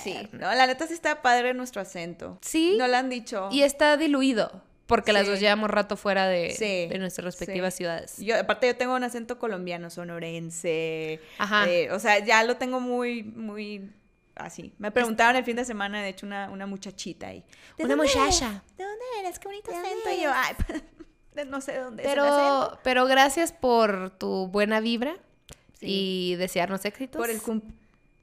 Sí, no, la neta sí está padre nuestro acento. Sí. No lo han dicho. Y está diluido. Porque las dos llevamos rato fuera de, Sí, de nuestras respectivas sí. ciudades. Yo, aparte, yo tengo un acento colombiano, sonorense. Ajá. eh, o sea, ya lo tengo muy, muy así. Me preguntaron el fin de semana, de hecho, una, una muchachita ahí. ¿De Una dónde muchacha. ¿De dónde eres? Qué bonito ¿De acento. Y yo, ay, de- no sé de dónde es el acento. Pero, pero gracias por tu buena vibra Sí. y desearnos éxitos. Por el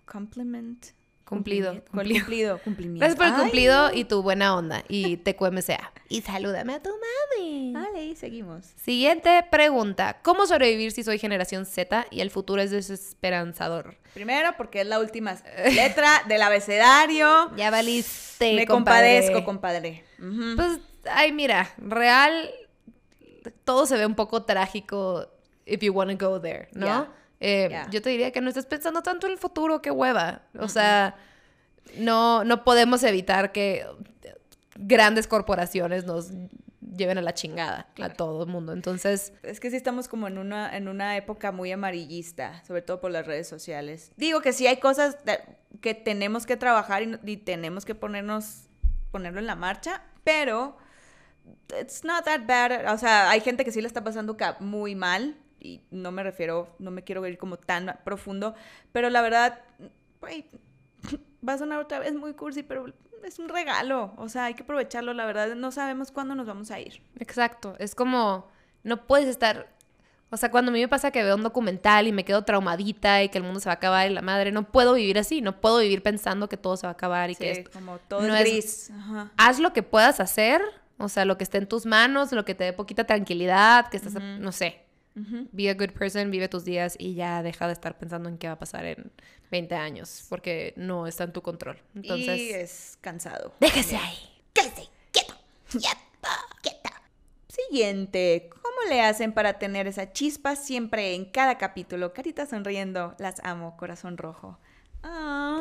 compliment. Cumplido, cumplido. cumplido, cumplimiento. Gracias por el Ay, cumplido y tu buena onda. Y TQMCA. Y salúdame a tu mami. Vale, seguimos. Siguiente pregunta. ¿Cómo sobrevivir si soy generación Z y el futuro es desesperanzador? Primero, porque es la última letra del abecedario. Ya valiste, Me compadre. compadezco, compadre. Pues, ay, mira, real, todo se ve un poco trágico if you want to go there, ¿no? Eh. Yo te diría que no estés pensando tanto en el futuro, qué hueva. O sea, no, no podemos evitar que grandes corporaciones nos lleven a la chingada Claro. a todo el mundo. Entonces, Es que sí estamos como en una, en una época muy amarillista, sobre todo por las redes sociales. Digo que sí hay cosas que tenemos que trabajar y, tenemos que ponernos, ponerlo en la marcha, pero it's not that bad. O sea, hay gente que sí la está pasando muy mal y no me refiero, no me quiero ir como tan profundo, pero la verdad, güey, va a sonar otra vez muy cursi, pero es un regalo. O sea, hay que aprovecharlo, la verdad. No sabemos cuándo nos vamos a ir. Exacto. Es como, no puedes estar. O sea, cuando a mí me pasa que veo un documental y me quedo traumadita y que el mundo se va a acabar y la madre, no puedo vivir así. No puedo vivir pensando que todo se va a acabar y que esto. como todo no es es- gris. Ajá. Haz lo que puedas hacer. O sea, lo que esté en tus manos, lo que te dé poquita tranquilidad, que estás, no sé, Ujú. be a good person, vive tus días y ya deja de estar pensando en qué va a pasar en 20 años, porque no está en tu control. Entonces, y es cansado. déjese ahí. Quédese quieto, quieto, quieta. Siguiente, ¿cómo le hacen para tener esa chispa siempre en cada capítulo? Carita sonriendo, las amo, corazón rojo. Ah.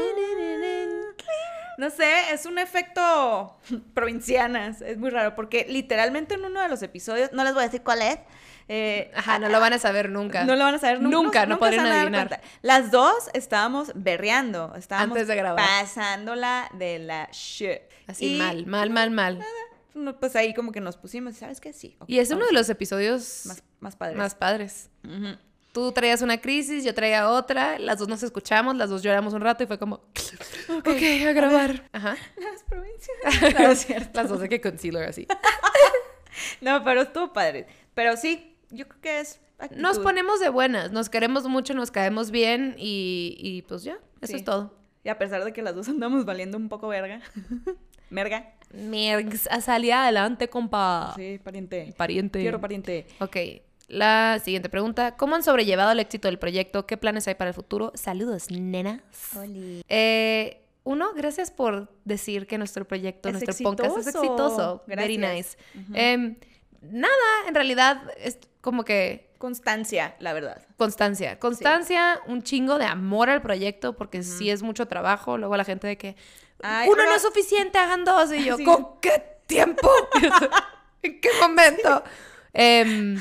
No sé, es un efecto provincianas, es muy raro, porque literalmente en uno de los episodios, no les voy a decir cuál es, eh, Ajá, no lo van a saber nunca. no lo van a saber nunca. Nunca, no se podrían adivinar. cuenta. Las dos estábamos berreando, estábamos Antes de grabar. pasándola de la shit. Así Y, mal, mal, mal, mal. no, Pues ahí como que nos pusimos, ¿sabes qué? Sí. Y es uno de los episodios más, más padres. más padres. Tú traías una crisis, yo traía otra, las dos nos escuchamos, las dos lloramos un rato y fue como, ok, a grabar. Ajá. Las provincias. No, es cierto. Las dos de que concealer así. No, pero estuvo padre. Pero sí, yo creo que es. actitud. Nos ponemos de buenas, nos queremos mucho, nos caemos bien y, y pues ya, eso Sí. es todo. Y a pesar de que las dos andamos valiendo un poco verga. Merga. Mergs, a salir adelante, compa. Sí, pariente. Pariente. Quiero pariente. Ok, la siguiente pregunta. ¿Cómo han sobrellevado el éxito del proyecto? ¿Qué planes hay para el futuro? Saludos, nenas. Oli. Eh, uno, gracias por decir que nuestro proyecto, Es nuestro podcast es exitoso. exitoso. Very Gracias. nice. Em, nada, en realidad es como que Constancia, la verdad. constancia. Constancia, un chingo de amor al proyecto porque sí es mucho trabajo. Luego la gente de que Ay, uno pero- no es suficiente, hagan dos. Y yo, Sí. ¿con qué tiempo? ¿En qué momento? Em,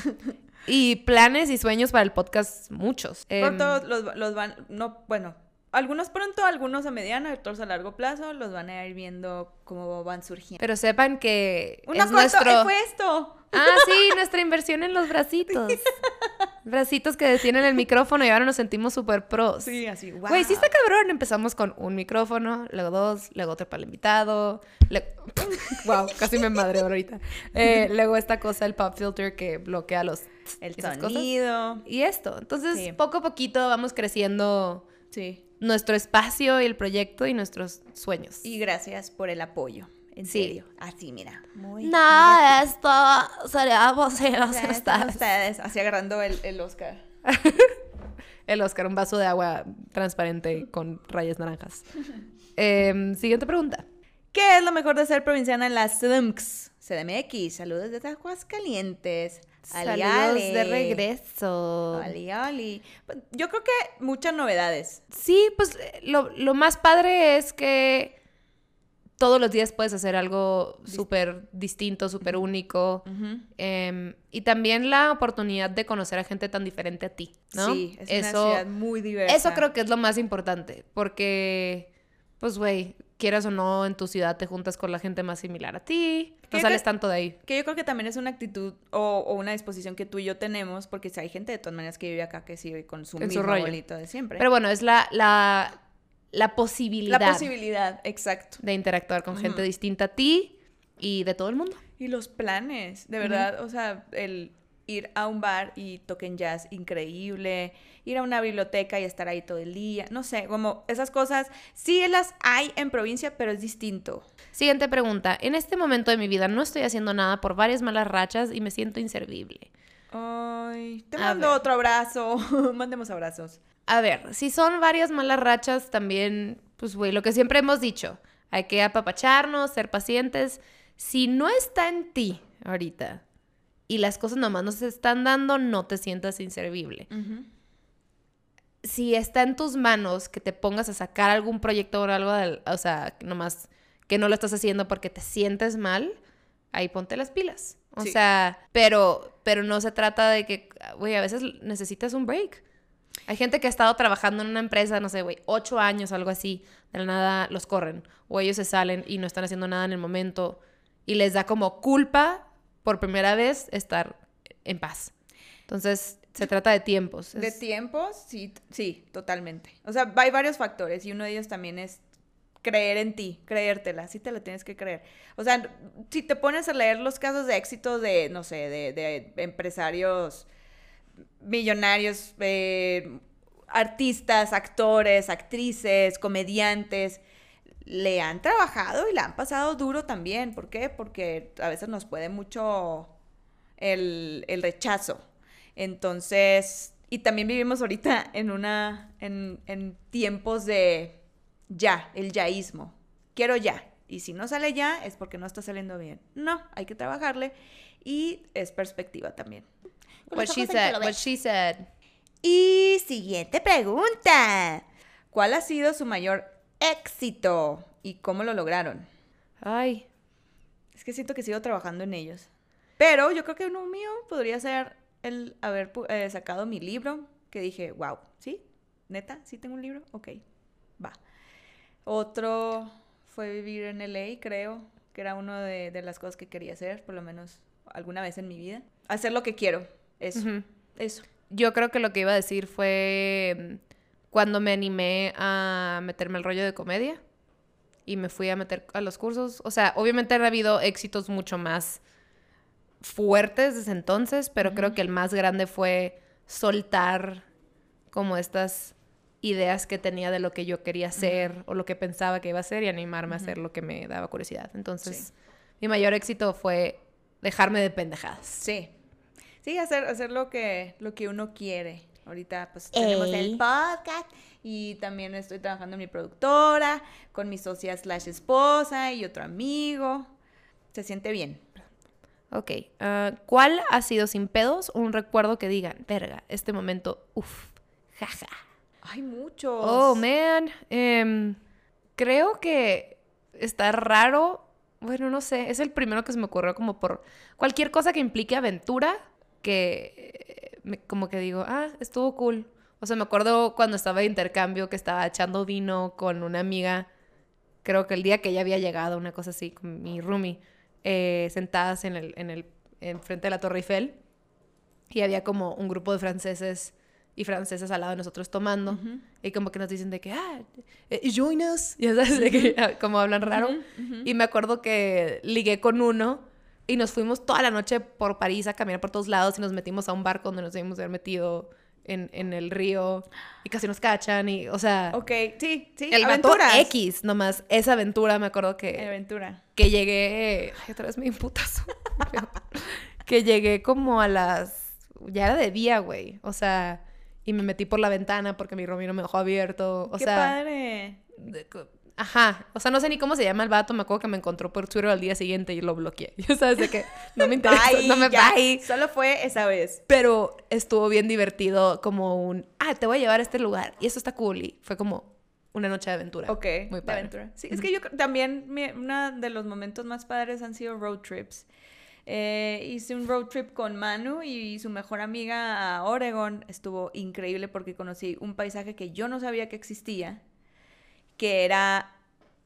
y planes y sueños para el podcast, muchos. Em, Pronto los, los van, no, bueno, algunos pronto, algunos a mediano, otros a largo plazo, los van a ir viendo cómo van surgiendo. pero sepan que Una es nuestro... ¡ay, fue esto! Ah, sí, nuestra inversión en los bracitos. Bracitos que detienen el micrófono y ahora nos sentimos súper pros. Sí, así, wow. Güey, sí está cabrón. Empezamos con un micrófono, luego dos, luego otro para el invitado. wow, casi me madre ahorita. Eh, luego esta cosa, el pop filter que bloquea los... El cosas. sonido. Y esto. Entonces, Sí. poco a poquito vamos creciendo Sí. Nuestro espacio y el proyecto y nuestros sueños. Y gracias por el apoyo. En Sí. serio. Así, mira. Muy. Nada, esto sería posible estar. ustedes. Así agarrando el, el Oscar. El Oscar, un vaso de agua transparente con rayas naranjas. Em, siguiente pregunta. ¿Qué es lo mejor de ser provinciana en las CDMX? CDMX, saludos desde Aguascalientes. Ali, Saludos ali. de regreso. Ali, ali. Pues, Yo creo que muchas novedades. Sí, pues lo, lo más padre es que todos los días puedes hacer algo súper distinto, súper único. Em, y también la oportunidad de conocer a gente tan diferente a ti, ¿no? Sí, es eso, una ciudad muy diversa. eso creo que es lo más importante, porque, pues, güey, quieras o no, en tu ciudad te juntas con la gente más similar a ti, no ¿Qué sales tanto de ahí. Que yo creo que también es una actitud o, o una disposición que tú y yo tenemos, porque si hay gente de todas maneras que vive acá que sigue con su En su mismo rollo. de siempre. Pero bueno, es la, la, la posibilidad la posibilidad, exacto. de interactuar con gente distinta a ti y de todo el mundo. Y los planes, de verdad, o sea, el ir a un bar y toquen jazz increíble, ir a una biblioteca y estar ahí todo el día, no sé, como esas cosas, sí las hay en provincia, pero es distinto. Siguiente pregunta. En este momento de mi vida no estoy haciendo nada por varias malas rachas y me siento inservible. Ay, te A mando ver. otro abrazo, mandemos abrazos. A ver, si son varias malas rachas, también, pues, güey, lo que siempre hemos dicho, hay que apapacharnos, ser pacientes. Si no está en ti ahorita y las cosas nomás no se están dando, no te sientas inservible. Si está en tus manos que te pongas a sacar algún proyecto o algo, del- o sea, nomás que no lo estás haciendo porque te sientes mal, ahí ponte las pilas. O Sí. sea, pero, pero no se trata de que, güey, a veces necesitas un break. Hay gente que ha estado trabajando en una empresa, no sé, güey, ocho años, algo así, de la nada los corren. O ellos se salen y no están haciendo nada en el momento. Y les da como culpa por primera vez estar en paz. Entonces, se trata de tiempos. De tiempos, sí, sí, totalmente. O sea, hay varios factores y uno de ellos también es creer en ti, creértela, sí te la tienes que creer. O sea, si te pones a leer los casos de éxito de, no sé, de, de empresarios millonarios, eh, artistas, actores, actrices, comediantes, le han trabajado y le han pasado duro también. ¿Por qué? Porque a veces nos puede mucho el, el rechazo. Entonces, y también vivimos ahorita en una, en, en tiempos de ya, el yaísmo. Quiero ya. Y si no sale ya, es porque no está saliendo bien. No, hay que trabajarle. Y es perspectiva también. What she said, what she said. Y siguiente pregunta. ¿Cuál ha sido su mayor éxito y cómo lo lograron? Ay, Es que siento que sigo trabajando en ellos. Pero yo creo que uno mío podría ser el haber eh, sacado mi libro, que dije, wow, ¿sí? ¿Neta? ¿Sí tengo un libro? Ok, va. Otro fue vivir en LA, creo, que era una de, de las cosas que quería hacer, por lo menos alguna vez en mi vida. Hacer lo que quiero, eso, eso. yo creo que lo que iba a decir fue mm, cuando me animé a meterme al rollo de comedia y me fui a meter a los cursos. O sea, obviamente han habido éxitos mucho más fuertes desde entonces, pero creo que el más grande fue soltar como estas ideas que tenía de lo que yo quería hacer o lo que pensaba que iba a hacer y animarme a hacer lo que me daba curiosidad. Entonces, Sí. mi mayor éxito fue dejarme de pendejadas. Sí. Sí, hacer, hacer lo que, lo que uno quiere. Ahorita pues tenemos el podcast y también estoy trabajando en mi productora, con mi socia slash esposa y otro amigo. Se siente bien. Ok. ah, ¿Cuál ha sido sin pedos un recuerdo que digan, verga, este momento, uff, jaja? Hay muchos. Oh, man. em, creo que está raro. Bueno, no sé. Es el primero que se me ocurrió como por cualquier cosa que implique aventura. Que me- como que digo, ah, estuvo cool. O sea, me acuerdo cuando estaba de intercambio que estaba echando vino con una amiga. Creo que el día que ella había llegado, una cosa así, con mi roomie, eh, sentadas en el, en el, enfrente de la Torre Eiffel. Y había como un grupo de franceses y francesas al lado de nosotros tomando. Y como que nos dicen de que, ah, eh, join us. Ya sabes, de que, como hablan raro. Y me acuerdo que ligué con uno y nos fuimos toda la noche por París a caminar por todos lados y nos metimos a un barco donde nos debimos haber metido en, en el río y casi nos cachan y, o sea, Ok, sí, sí. el vato aventuras. X, nomás esa aventura me acuerdo que Aventura. que llegué. Ay, otra vez me di un putazo. que llegué como a las. Ya era de día, güey. O sea, y me metí por la ventana porque mi Romino me dejó abierto. O Qué sea. padre. de- Ajá. O sea, no sé ni cómo se llama el vato. Me acuerdo que me encontró por Twitter al día siguiente y lo bloqueé. Ya sabes de que no me interesa. Bye, no me ya. bye. Solo fue esa vez. Pero estuvo bien divertido como un. Ah, te voy a llevar a este lugar. Y eso está cool. Y fue como una noche de aventura. Ok, Muy de padre. aventura. Sí, es que yo también, mi- uno de los momentos más padres han sido road trips. Eh, hice un road trip con Manu y su mejor amiga a Oregon. Estuvo increíble porque conocí un paisaje que yo no sabía que existía, que era...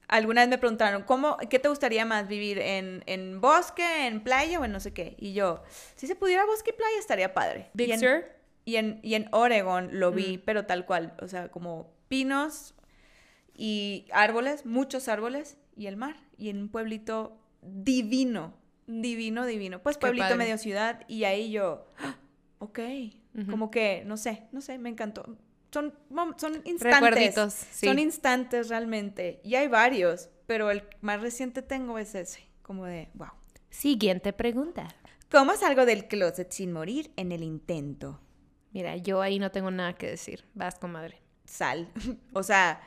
Alguna vez me preguntaron, ¿cómo, ¿qué te gustaría más vivir? ¿En, en bosque, en playa o en no sé qué? Y yo, si se pudiera bosque y playa estaría padre. Big y en, Sur. y en, y en Oregon lo vi, pero tal cual, o sea, como pinos y árboles, muchos árboles, y el mar, y en un pueblito divino, divino, divino. Pues pueblito medio ciudad, y ahí yo, ¡ah! ok, como que, no sé, no sé, me encantó. Son, son instantes. Recuerditos, sí. Son instantes realmente. Y hay varios, pero el más reciente tengo es ese, como de, wow. Siguiente pregunta. ¿Cómo salgo del closet sin morir en el intento? Mira, yo ahí no tengo nada que decir. Vas, comadre. sal. o sea,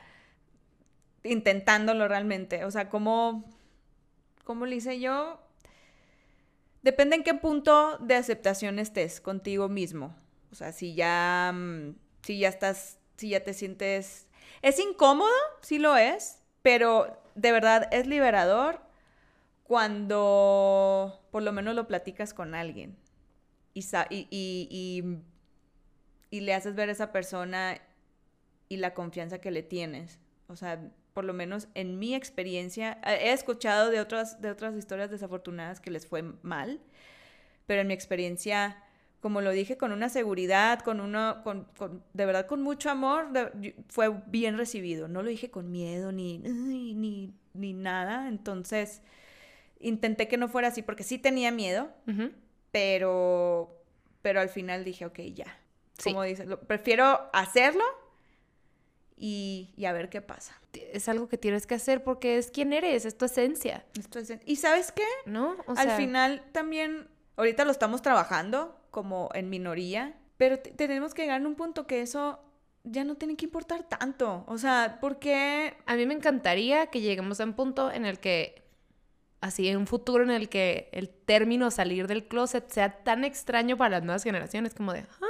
intentándolo realmente. O sea, ¿cómo, cómo le hice yo? Depende en qué punto de aceptación estés contigo mismo. O sea, si ya, mm, si ya estás, si ya te sientes... Es incómodo, sí lo es, pero de verdad es liberador cuando por lo menos lo platicas con alguien y, y, y- y- le haces ver a esa persona y la confianza que le tienes. O sea, por lo menos en mi experiencia, he escuchado de otras, de otras historias desafortunadas que les fue mal, pero en mi experiencia, como lo dije, con una seguridad, con uno, con, con- de verdad con mucho amor, de- fue bien recibido. No lo dije con miedo ni, ni, ni nada. Entonces, intenté que no fuera así porque sí tenía miedo, pero, pero al final dije, ok, ya. Sí. Como dices, prefiero hacerlo y, y a ver qué pasa. Es algo que tienes que hacer porque es quien eres, es tu esencia, ¿Y sabes qué? ¿no? O Al final también, ahorita lo estamos trabajando como en minoría, pero te- tenemos que llegar a un punto que eso ya no tiene que importar tanto. O sea, porque A mí me encantaría que lleguemos a un punto en el que, así, en un futuro en el que el término salir del closet sea tan extraño para las nuevas generaciones, como de, ¿ah?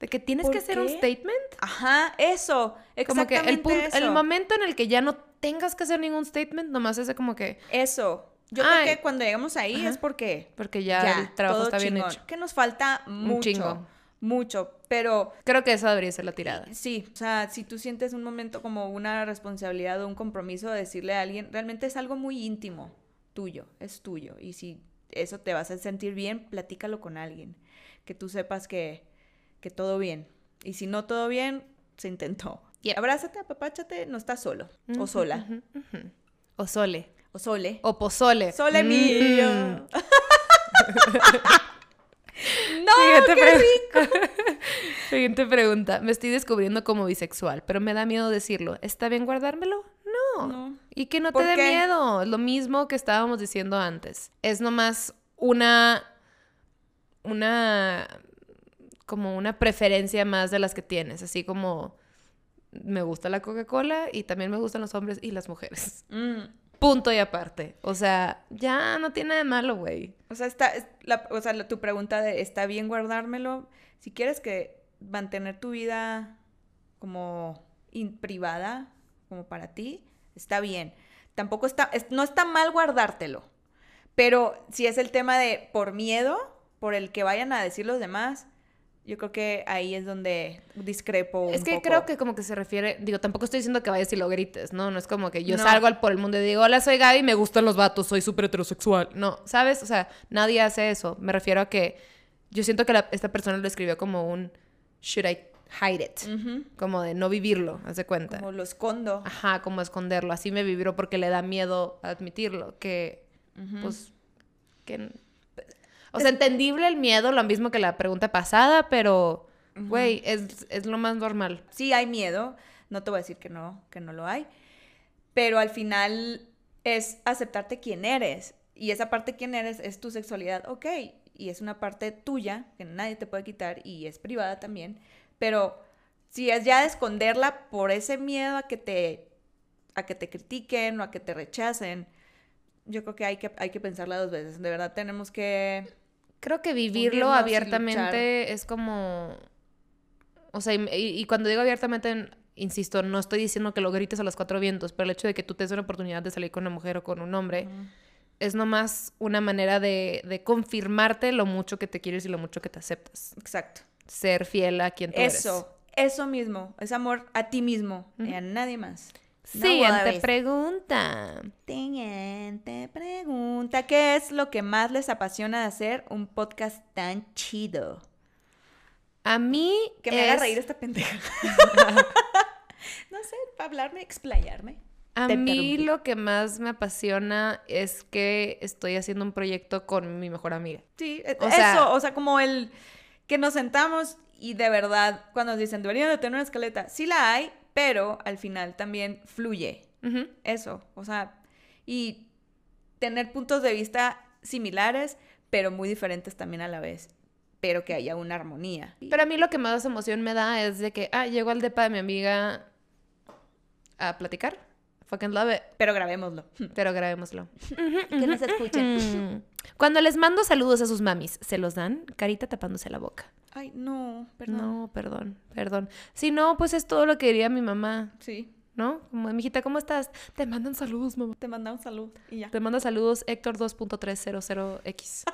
De que tienes ¿Por que hacer un statement. Ajá, eso, Como que exactamente el, punto, eso. el momento en el que ya no tengas que hacer ningún statement, nomás ese como que, Eso. Yo Ay. creo que cuando llegamos ahí Ajá. es porque porque ya, el trabajo está bien hecho. Que nos falta mucho, chingo. mucho, pero Creo que esa debería ser la tirada. Sí, o sea, si tú sientes un momento como una responsabilidad o un compromiso de decirle a alguien, realmente es algo muy íntimo, tuyo, es tuyo. Y si eso te vas a sentir bien, platícalo con alguien, que tú sepas que, que todo bien. Y si no todo bien, se intentó. Yep. Abrázate, apapáchate, no estás solo o sola. O sole. O sole. O pozole. Sole Mm. mío. no, Siguiente, qué pre- Siguiente pregunta. Me estoy descubriendo como bisexual, pero me da miedo decirlo. ¿Está bien guardármelo? No. No. Y que no te ¿Por dé miedo. Lo mismo que estábamos diciendo antes. Es nomás una. Una. Como una preferencia más de las que tienes. Así como. Me gusta la Coca-Cola y también me gustan los hombres y las mujeres. Mm. Punto y aparte. O sea, ya no tiene de malo, güey. O sea, está, es- la- o sea, tu pregunta de ¿está bien guardármelo? Si quieres que mantener tu vida como in- privada, como para ti, está bien. Tampoco está, es- no está mal guardártelo. Pero si es el tema de por miedo, por el que vayan a decir los demás, yo creo que ahí es donde discrepo Es un que poco. creo que como que se refiere, digo, tampoco estoy diciendo que vayas y lo grites, ¿no? No es como que yo No. salgo al por el mundo y digo, hola, soy Gaby, me gustan los vatos, soy súper heterosexual. No, ¿sabes? O sea, nadie hace eso. Me refiero a que yo siento que la- esta persona lo escribió como un should I hide it, como de no vivirlo, haz de cuenta. Como lo escondo. Ajá, como esconderlo. Así me vivió porque le da miedo admitirlo, que pues que o sea, entendible el miedo, lo mismo que la pregunta pasada, pero güey, es, es lo más normal. sí hay miedo, no te voy a decir que no, que no lo hay, pero al final es aceptarte quién eres y esa parte quién eres es tu sexualidad, ok, y es una parte tuya que nadie te puede quitar y es privada también, pero si es ya de esconderla por ese miedo a que te a que te critiquen o a que te rechacen, yo creo que hay que hay que pensarla dos veces, de verdad tenemos que Creo que vivirlo Unirnos abiertamente es como. O sea, y, cuando digo abiertamente, insisto, no estoy diciendo que lo grites a los cuatro vientos, pero el hecho de que tú te des una oportunidad de salir con una mujer o con un hombre es nomás una manera de, de confirmarte lo mucho que te quieres y lo mucho que te aceptas. exacto. Ser fiel a quien tú eres. Eso, eso mismo, es amor a ti mismo y a nadie más. No Siguiente worries. pregunta. Siguiente pregunta. ¿Qué es lo que más les apasiona de hacer un podcast tan chido? A mí. Que me haga reír esta pendeja. no sé, para hablarme, explayarme. A Te mí interrumpí. lo que más me apasiona es que estoy haciendo un proyecto con mi mejor amiga. Sí, e- O eso, sea- o sea, como el que nos sentamos y de verdad, cuando nos dicen, deberían de tener una escaleta, sí la hay, pero al final también fluye. Eso, o sea, y tener puntos de vista similares, pero muy diferentes también a la vez, pero que haya una armonía. Pero a mí lo que más emoción me da es de que, ah, llego al depa de mi amiga a platicar. Fucking love it. Pero grabémoslo. Pero grabémoslo. Que nos escuchen. Mm. Cuando les mando saludos a sus mamis, ¿se los dan? Carita tapándose la boca. Ay, no, perdón. No, perdón, perdón. Si no, pues es todo lo que diría mi mamá, Sí, ¿no? Como, mijita, ¿cómo estás? Te mandan saludos, mamá. te mandamos salud y ya. Te manda saludos Héctor 2.300X.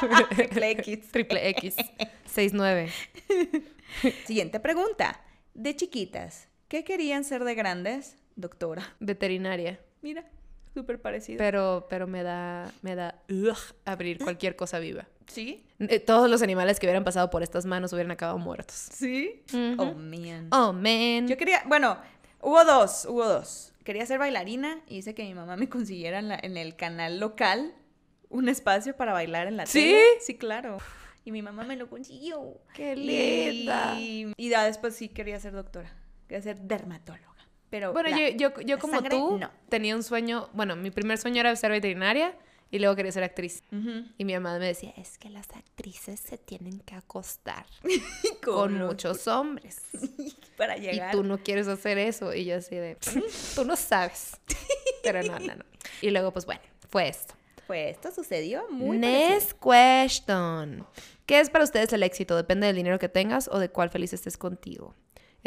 Triple X. Triple X. 69. Siguiente pregunta. De chiquitas, ¿qué querían ser de grandes? Doctora. Veterinaria. Mira. Súper parecido. Pero, pero me da, me da ugh, abrir cualquier cosa viva. ¿Sí? Eh, Todos los animales que hubieran pasado por estas manos hubieran acabado muertos. ¿Sí? Oh, man. Oh, man. Yo quería, bueno, hubo dos, hubo dos. Quería ser bailarina y hice que mi mamá me consiguiera en, la- en el canal local un espacio para bailar en la ¿Sí? tele. Sí, claro. Y mi mamá me lo consiguió. ¡Qué linda! Y, y ya después sí quería ser doctora. Quería ser dermatóloga. Pero Bueno, la- yo, yo, yo como sangre, tú no. tenía un sueño, bueno, mi primer sueño era ser veterinaria y luego quería ser actriz. Y mi mamá me decía, es que las actrices se tienen que acostar Con muchos hombres. para Y llegar. tú no quieres hacer eso. Y yo así de, tú no sabes. Pero no, no, no. Y luego, pues bueno, fue esto. Pues esto sucedió muy parecido. Next question. ¿Qué es para ustedes el éxito? ¿Depende del dinero que tengas o de cuál feliz estés contigo?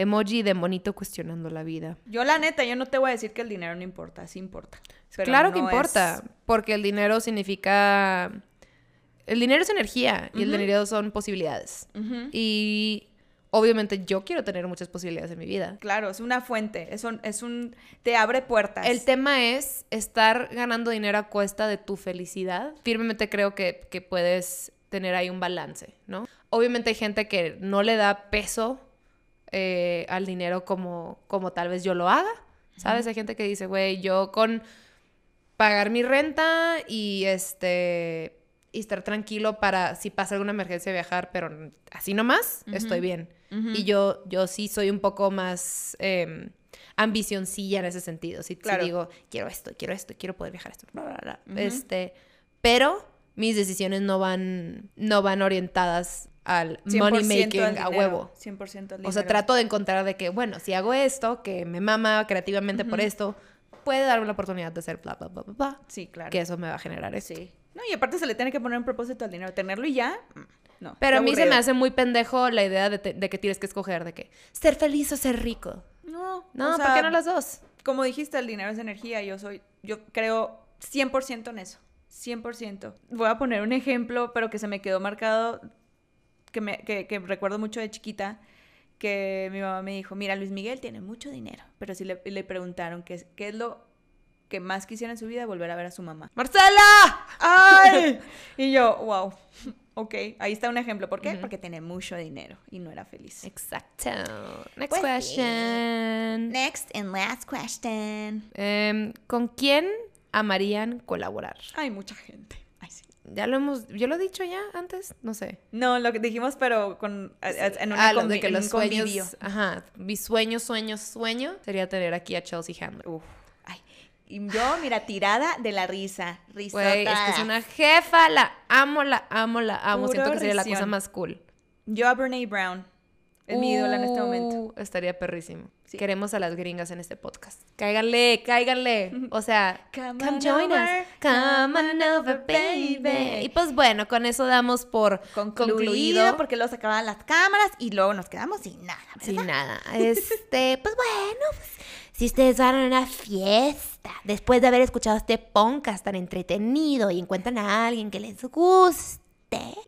Emoji de bonito cuestionando la vida. Yo la neta, yo no te voy a decir que el dinero no importa, sí importa. Pero claro que importa, es- porque el dinero significa... El dinero es energía y el dinero son posibilidades. Y obviamente yo quiero tener muchas posibilidades en mi vida. Claro, es una fuente, es un, es un, te abre puertas. El tema es estar ganando dinero a cuesta de tu felicidad. Firmemente creo que, que puedes tener ahí un balance, ¿no? Obviamente hay gente que no le da peso eh, al dinero como, como tal vez yo lo haga, ¿sabes? Hay gente que dice, güey, yo con pagar mi renta y este y estar tranquilo para si pasa alguna emergencia viajar, pero así nomás, estoy bien. Y yo, yo sí soy un poco más eh, ambicioncilla en ese sentido. Sí Claro. digo, quiero esto, quiero esto, quiero poder viajar esto, bla, bla, bla. Este, pero mis decisiones no van, no van orientadas al 100% money making a huevo. 100% al O sea, trato de encontrar de que, bueno, si hago esto, que me mama creativamente por esto, puede darme la oportunidad de hacer bla, bla, bla, bla, bla. Sí, claro. Que eso me va a generar esto. Sí. No, y aparte se le tiene que poner un propósito al dinero. Tenerlo y ya, mm, no. Pero a mí se me hace muy pendejo la idea de, te- de que tienes que escoger de que ser feliz o ser rico. No, No, o ¿por sea, qué no las dos? Como dijiste, el dinero es energía. Yo soy, yo creo 100% en eso. 100%. Voy a poner un ejemplo, pero que se me quedó marcado, que, me, que, que recuerdo mucho de chiquita, que mi mamá me dijo, mira, Luis Miguel tiene mucho dinero, pero si le, le preguntaron qué, es- qué es lo que más quisiera en su vida, volver a ver a su mamá. ¡Marcela! ¡Ay! y yo, wow, ok, ahí está un ejemplo. ¿Por qué? Porque tiene mucho dinero y no era feliz. Exacto. Next Pues sí. question. Next and last question. Em, ¿Con quién amarían colaborar? Hay mucha gente. Ya lo hemos, yo lo he dicho ya antes, no sé. No, lo que dijimos, pero con, a- a- en una ah, lo de que en los sueños, convivio. ajá, mi sueño, sueño, sueño sería tener aquí a Chelsea Handler. Uf, ay. Y yo, mira, tirada de la risa. Risa. Güey, es que es una jefa, la amo, la amo, la amo. Puro Siento que sería la cosa más cool. Yo a Brene Brown. Es mi ídola en este momento. Uh, Estaría perrísimo. Sí. Queremos a las gringas en este podcast. Cáiganle, cáiganle. O sea, Come come, on join over, us. Come on over, baby. Y pues bueno, con eso damos por Concluido, concluido. porque luego se acababan las cámaras y luego nos quedamos sin nada. ¿verdad? Sin nada. Este, pues bueno, pues, si ustedes van a una fiesta después de haber escuchado este podcast tan entretenido y encuentran a alguien que les guste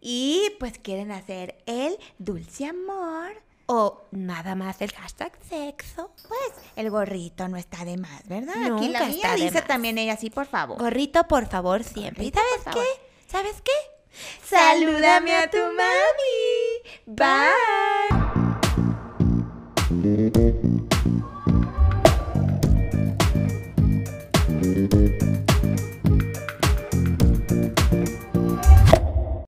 Y pues quieren hacer el dulce amor. O nada más el hashtag sexo, Pues el gorrito no está de más, ¿verdad? Aquí Nunca la mía dice más. también ella sí, por favor. gorrito por favor siempre. ¿Y sabes qué? ¿Sabes qué? Salúdame a tu mami. Bye.